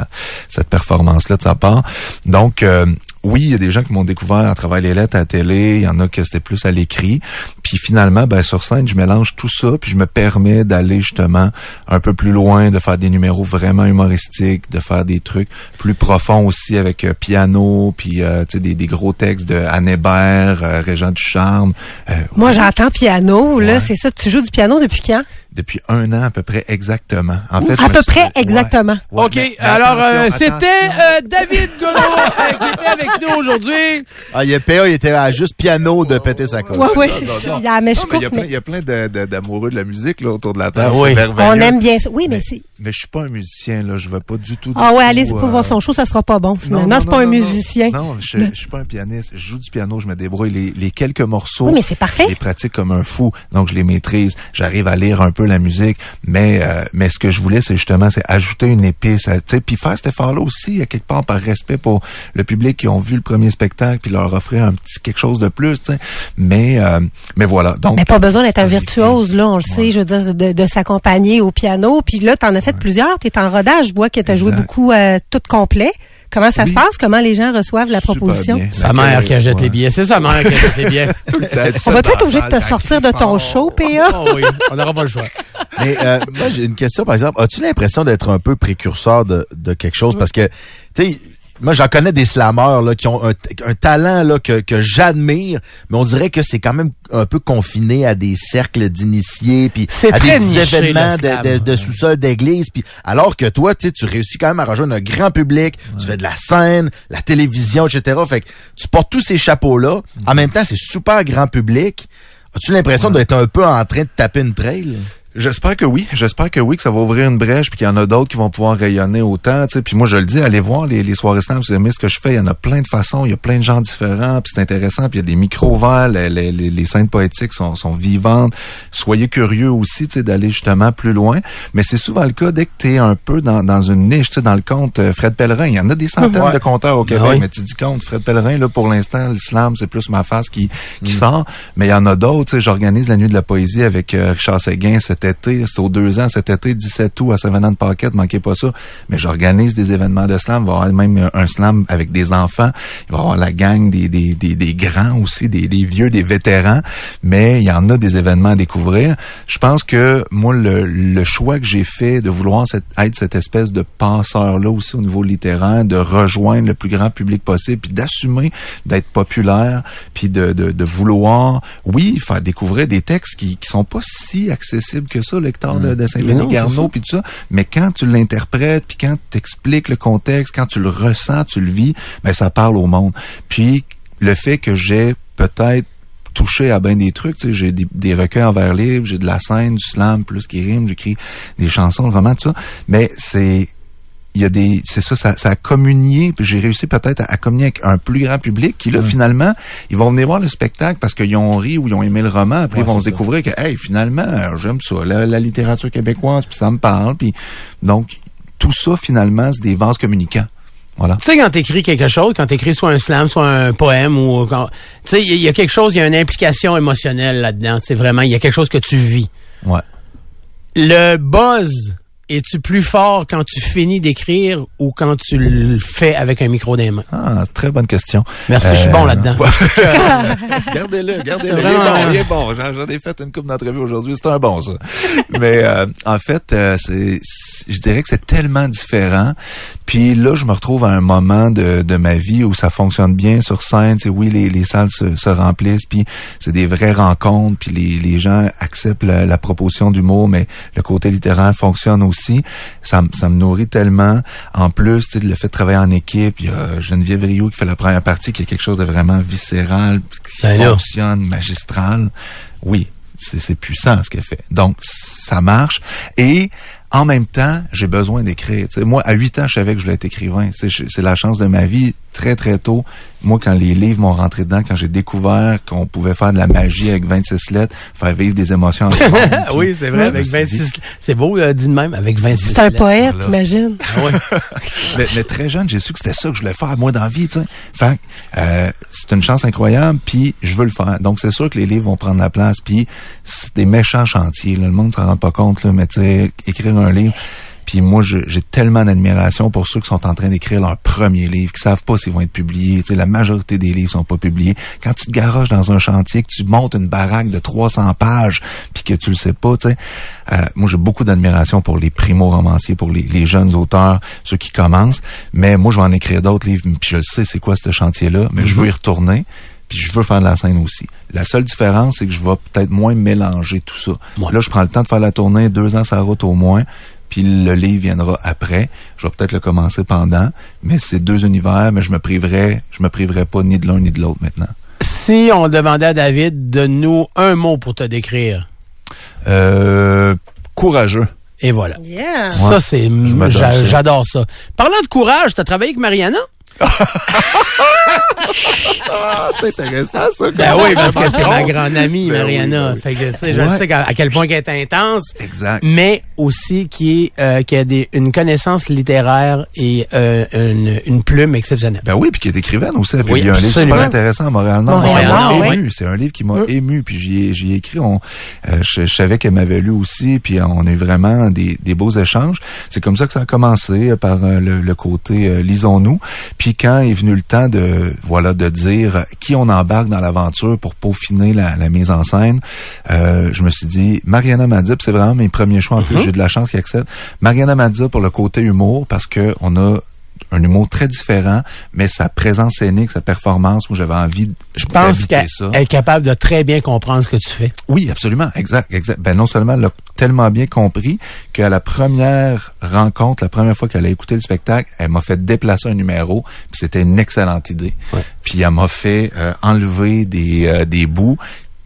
cette performance-là de sa part. Donc euh, oui, il y a des gens qui m'ont découvert à travers les lettres à la télé, il y en a que c'était plus à l'écrit. Puis finalement, ben sur scène, je mélange tout ça, puis je me permets d'aller justement un peu plus loin, de faire des numéros vraiment humoristiques, de faire des trucs plus profonds aussi avec euh, piano, puis euh, des, des gros textes de Anne Hébert, euh, Régent Ducharme. Euh, Moi, j'entends piano, là, Ouais. c'est ça. Tu joues du piano depuis quand? Depuis un an à peu près exactement. En fait, À peu suis- près ouais. exactement. Ouais, OK, mais- mais alors euh, c'était euh, David Goulot euh, qui était avec nous aujourd'hui. Ah, il y a PA, il était à juste piano de péter sa colle. Ouais, ouais, Non, c'est ça. Il y a mais il y a plein, de- de- d'amoureux de, la musique là, autour de la table. Ah oui. c'est merveilleux. on aime bien ça. Oui, mais c'est... Mais je suis pas un musicien, là. Je vais pas du tout. Ah ouais, allez pour euh, voir son show, ça sera pas bon, non, finalement. c'est pas un musicien. Non, je, je suis pas un pianiste. Je joue du piano, je me débrouille. Les, les quelques morceaux. Oui, mais c'est parfait. Je les pratique comme un fou. Donc, je les maîtrise. J'arrive à lire un peu la musique. Mais, euh, mais ce que je voulais, c'est justement, c'est ajouter une épice. Tu sais, puis faire cet effort-là aussi, à quelque part, par respect pour le public qui ont vu le premier spectacle, puis leur offrir un petit quelque chose de plus, tu sais. Mais, euh, mais voilà. Donc. Mais pas besoin d'être un virtuose, là, on le sait, je veux dire, de, de s'accompagner au piano. Puis là, t'en as fait plusieurs, t'es en rodage, je vois que t'as joué beaucoup euh, tout complet. Comment ça se passe? Comment les gens reçoivent la Super proposition? bien. Sa mère qui achète Ouais. les billets. C'est sa mère qui achète les billets. On va être obligé de te sortir de ton show, PA? Oh oui, on n'aura pas le choix. Mais euh, moi, j'ai une question, par exemple. As-tu l'impression d'être un peu précurseur de, de quelque chose? Parce que, tu sais, moi, j'en connais des slammeurs là, qui ont un, un talent là, que, que j'admire, mais on dirait que c'est quand même un peu confiné à des cercles d'initiés, puis à très des événements de, de, de sous-sol d'église. Puis alors que toi, tu réussis quand même à rejoindre un grand public, tu fais de la scène, la télévision, etc. Fait que tu portes tous ces chapeaux-là. En même temps, c'est super grand public. As-tu l'impression d'être un peu en train de taper une trail? J'espère que oui. J'espère que oui, que ça va ouvrir une brèche, puis qu'il y en a d'autres qui vont pouvoir rayonner autant. Tu sais. Puis moi, je le dis, allez voir les, les soirées slam, vous aimez ce que je fais. Il y en a plein de façons, il y a plein de gens différents, puis c'est intéressant. Puis il y a des micros ouverts, les, les, les, scènes poétiques sont, sont vivantes. Soyez curieux aussi, d'aller justement plus loin. Mais c'est souvent le cas dès que tu es un peu dans, dans une niche, dans le compte euh, Fred Pellerin. Il y en a des centaines Ouais. de compteurs au Québec, oui. mais tu dis compte Fred Pellerin, là, pour l'instant, l'islam, c'est plus ma face qui, qui sort. Mais il y en a d'autres, j'organise la nuit de la poésie avec euh, Richard Séguin été. C'est aux deux ans, cet été, 17 août à Savannah Pocket, manquez pas ça. Mais j'organise des événements de slam. Il va y avoir même un slam avec des enfants. Il va y avoir la gang des, des, des, des grands aussi, des, des vieux, des vétérans. Mais il y en a des événements à découvrir. Je pense que moi, le, le choix que j'ai fait de vouloir cette- être cette espèce de passeur-là aussi au niveau littéraire, de rejoindre le plus grand public possible, puis d'assumer d'être populaire, puis de, de, de vouloir, oui, faire découvrir des textes qui, qui sont pas si accessibles que ça, lecteur de, de Mais non, Saint-Denis c'est Garneau, ça. puis tout ça. Mais quand tu l'interprètes, puis quand tu expliques le contexte, quand tu le ressens, tu le vis, ben ça parle au monde. Puis le fait que j'ai peut-être touché à bien des trucs, tu sais, j'ai des, des recueils en vers libre, j'ai de la scène, du slam, plus qui rime, j'écris des chansons, vraiment tout ça. Mais c'est il y a des c'est ça, ça ça a communié puis j'ai réussi peut-être à, à communier avec un plus grand public qui là finalement ils vont venir voir le spectacle parce qu'ils ont ri ou ils ont aimé le roman. Après ils vont se découvrir que hey finalement euh, j'aime ça la, la littérature québécoise puis ça me parle puis donc tout ça finalement c'est des vases communicants. Voilà. Tu sais, quand t'écris quelque chose, quand t'écris soit un slam, soit un poème, ou quand, tu sais, il y, y a quelque chose, il y a une implication émotionnelle là-dedans. C'est vraiment, il y a quelque chose que tu vis. ouais. Le buzz, es-tu plus fort quand tu finis d'écrire ou quand tu le fais avec un micro des mains? ah très bonne question Merci, je suis bon là-dedans. Gardez-le, gardez-le. Il est bon, il est bon. J'en ai fait une coupe d'entrevue aujourd'hui. C'est un bon, ça. Mais euh, en fait, euh, c'est- je dirais que c'est tellement différent. Puis là, je me retrouve à un moment de, de ma vie où ça fonctionne bien sur scène. Tu sais, oui, les, les salles se, se remplissent. Puis c'est des vraies rencontres. Puis les, les gens acceptent la, la proposition d'humour, mais le côté littéraire fonctionne aussi. Ça, me- ça me nourrit tellement. En plus, tu sais, le fait de travailler en équipe, il y a Geneviève Rioux qui fait la première partie, qui est quelque chose de vraiment viscéral, qui Ben là. fonctionne, magistral. Oui, c'est c'est puissant ce qu'elle fait. Donc, ça marche. Et en même temps, j'ai besoin d'écrire. Moi, à 8 ans, je savais que je voulais être écrivain. C'est la chance de ma vie. Très, très tôt, moi, quand les livres m'ont rentré dedans, quand j'ai découvert qu'on pouvait faire de la magie avec 26 lettres, faire vivre des émotions. Ah oui, c'est vrai, avec suis dit- 26. C'est beau, euh, dit de même, avec 26. C'est un lettres. poète, imagine. mais, mais très jeune, j'ai su que c'était ça que je voulais faire, moi, dans la vie, tu sais. Fait que, euh, c'est une chance incroyable, puis je veux le faire. Donc, c'est sûr que les livres vont prendre la place, puis c'est des méchants chantiers, là. Le monde s'en rend pas compte, là, mais tu sais, écrire un livre... Puis moi, j'ai tellement d'admiration pour ceux qui sont en train d'écrire leur premier livre, qui savent pas s'ils vont être publiés. Tu sais, la majorité des livres sont pas publiés. Quand tu te garages dans un chantier, que tu montes une baraque de 300 pages, puis que tu le sais pas, tu sais, euh, moi j'ai beaucoup d'admiration pour les primo-romanciers, pour les, les jeunes auteurs, ceux qui commencent. Mais moi, je vais en écrire d'autres livres, puis je le sais c'est quoi ce chantier-là, mais je veux y retourner. Puis je veux faire de la scène aussi. La seule différence, c'est que je vais peut-être moins mélanger tout ça. Ouais. Là, je prends le temps de faire la tournée, deux ans la route au moins, puis le livre viendra après. Je vais peut-être le commencer pendant, mais c'est deux univers, mais je me priverai, je me priverai pas ni de l'un ni de l'autre maintenant. Si on demandait à David, donne-nous un mot pour te décrire. Euh, courageux. Et voilà. Yeah. Ça, c'est, j'adore ça. Parlant de courage, t'as travaillé avec Mariana? Ah, c'est intéressant, ça. Ben oui, parce que c'est ma grande amie, Ben Mariana. ben oui. Fait que, tu sais, je Ouais. sais à quel point qu'elle est intense. Exact. Mais aussi qui est, euh, qui a des, une connaissance littéraire et euh, une, une plume exceptionnelle. Ben oui, puis qui est écrivaine aussi. Puis Oui, il y a un livre super intéressant. Montréal Nord, ému. C'est un livre qui m'a Mm. ému. Puis j'y ai, écrit. On, euh, je, je savais qu'elle m'avait lu aussi. Puis on a eu vraiment des, des beaux échanges. C'est comme ça que ça a commencé euh, par euh, le, le côté euh, lisons-nous. Puis quand est venu le temps de voilà de dire qui on embarque dans l'aventure pour peaufiner la, la mise en scène, euh, je me suis dit Mariana Madza. c'est vraiment mes premiers choix. En plus, j'ai eu de la chance qu'il accepte. Mariana Madza pour le côté humour parce que on a un humour très différent, mais sa présence scénique, sa performance, où j'avais envie, de- je pense qu'elle est capable de très bien comprendre ce que tu fais. Oui, absolument, exact, exact. Ben non seulement elle l'a tellement bien compris qu'à la première rencontre, la première fois qu'elle a écouté le spectacle, elle m'a fait déplacer un numéro, puis c'était une excellente idée. Puis elle m'a fait euh, enlever des euh, des bouts.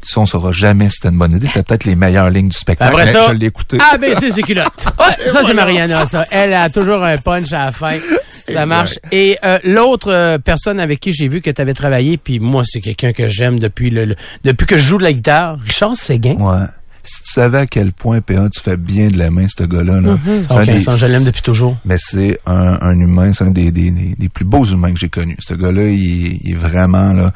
Ça, on saura jamais si c'était une bonne idée. C'était peut-être les meilleures lignes du spectacle. Après ça, je l'ai écouté. Ah, ben, c'est. Ouais, ça, c'est Mariana, ça. Elle a toujours un punch à la fin. Ça marche. Et euh, l'autre euh, personne avec qui j'ai vu que tu avais travaillé, puis moi, c'est quelqu'un que j'aime depuis le, le- depuis que je joue de la guitare, Richard Séguin. Ouais. Si tu savais à quel point PA tu fais bien de la main ce gars-là, là, des- ça, je l'aime depuis toujours. Mais c'est un, un humain, c'est un des, des, des- des plus beaux humains que j'ai connus. Ce gars-là, il, est- il est vraiment là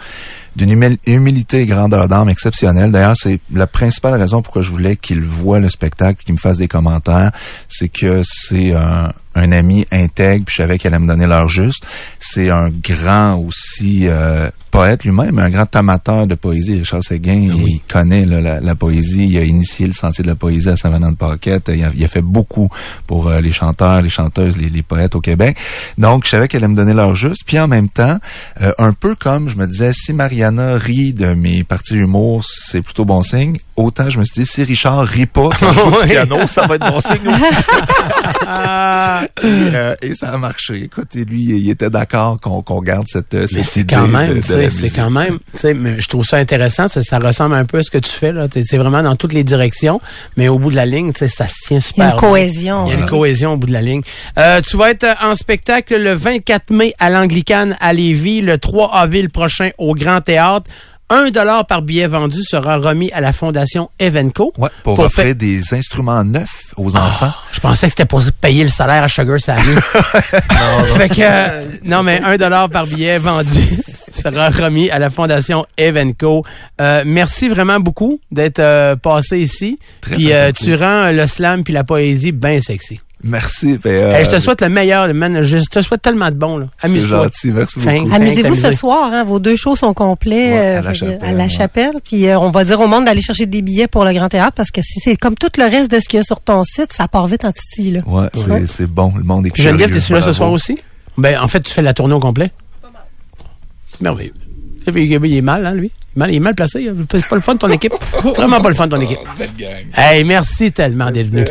d'une humil- humilité et grandeur d'âme exceptionnelle. D'ailleurs, c'est la principale raison pourquoi je voulais qu'il voit le spectacle, qu'il me fasse des commentaires, c'est que c'est un, un ami intègre, puis je savais qu'elle allait me donner l'heure juste. C'est un grand aussi euh, poète lui-même, un grand amateur de poésie. Richard Séguin, il connaît là, la, la poésie. Il a initié le sentier de la poésie à Saint-Venant-de-Paquette. Il, a- il a fait beaucoup pour euh, les chanteurs, les chanteuses, les, les poètes au Québec. Donc, je savais qu'elle allait me donner l'heure juste. Puis en même temps, euh, un peu comme je me disais, si Mariana rit de mes parties humour, c'est plutôt bon signe. Autant je me suis dit, si Richard rit pas quand je joue du piano, ça va être bon signe aussi. et, euh, et ça a marché. Écoute, et lui, il était d'accord qu'on qu'on garde cette, euh, Mais cette c'est idée quand même, c'est quand même, tu sais, mais je trouve ça intéressant, ça, ça ressemble un peu à ce que tu fais, là. C'est vraiment dans toutes les directions, mais au bout de la ligne, tu sais, ça se tient Il y super a une bien. cohésion. Il y a une hein. cohésion au bout de la ligne. Euh, tu vas être en spectacle le 24 mai à l'Anglicane à Lévis, le 3 avril prochain au Grand Théâtre. Un dollar par billet vendu sera remis à la Fondation Evenco. Ouais, pour, Pour offrir des instruments neufs aux enfants. Je pensais que c'était pour payer le salaire à Sugar Sammy. fait que, euh, non, mais un dollar par billet vendu sera remis à la Fondation Evenco. Euh, merci vraiment beaucoup d'être euh, passé ici. Très Puis euh, tu rends le slam puis la poésie bien sexy. Merci. ben, euh, Hey, je te souhaite le meilleur, man. Je te souhaite tellement de bon. Amuse-toi. merci beaucoup. Amusez-vous ce soir, hein, vos deux shows sont complets Ouais, à euh, la chapelle, à la ouais. chapelle. Puis euh, on va dire au monde d'aller chercher des billets pour le Grand Théâtre parce que si c'est comme tout le reste de ce qu'il y a sur ton site, ça part vite en titi là. Ouais, c'est- c'est bon. Le monde est Puis Geneviève, t'es-tu là ce soir aussi? Ben, en fait, tu fais la tournée au complet? C'est merveilleux. Et puis, Il est mal, hein, lui? Il est mal, il est mal placé. hein. C'est pas le fun de ton équipe. Vraiment pas le fun de ton équipe. Hey, merci tellement d'être venu.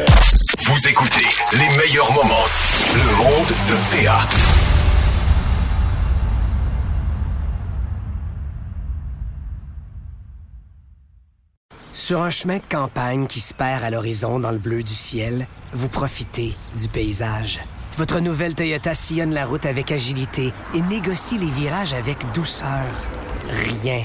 Vous écoutez les meilleurs moments. Le monde de PA. Sur un chemin de campagne qui se perd à l'horizon dans le bleu du ciel, vous profitez du paysage. Votre nouvelle Toyota sillonne la route avec agilité et négocie les virages avec douceur. Rien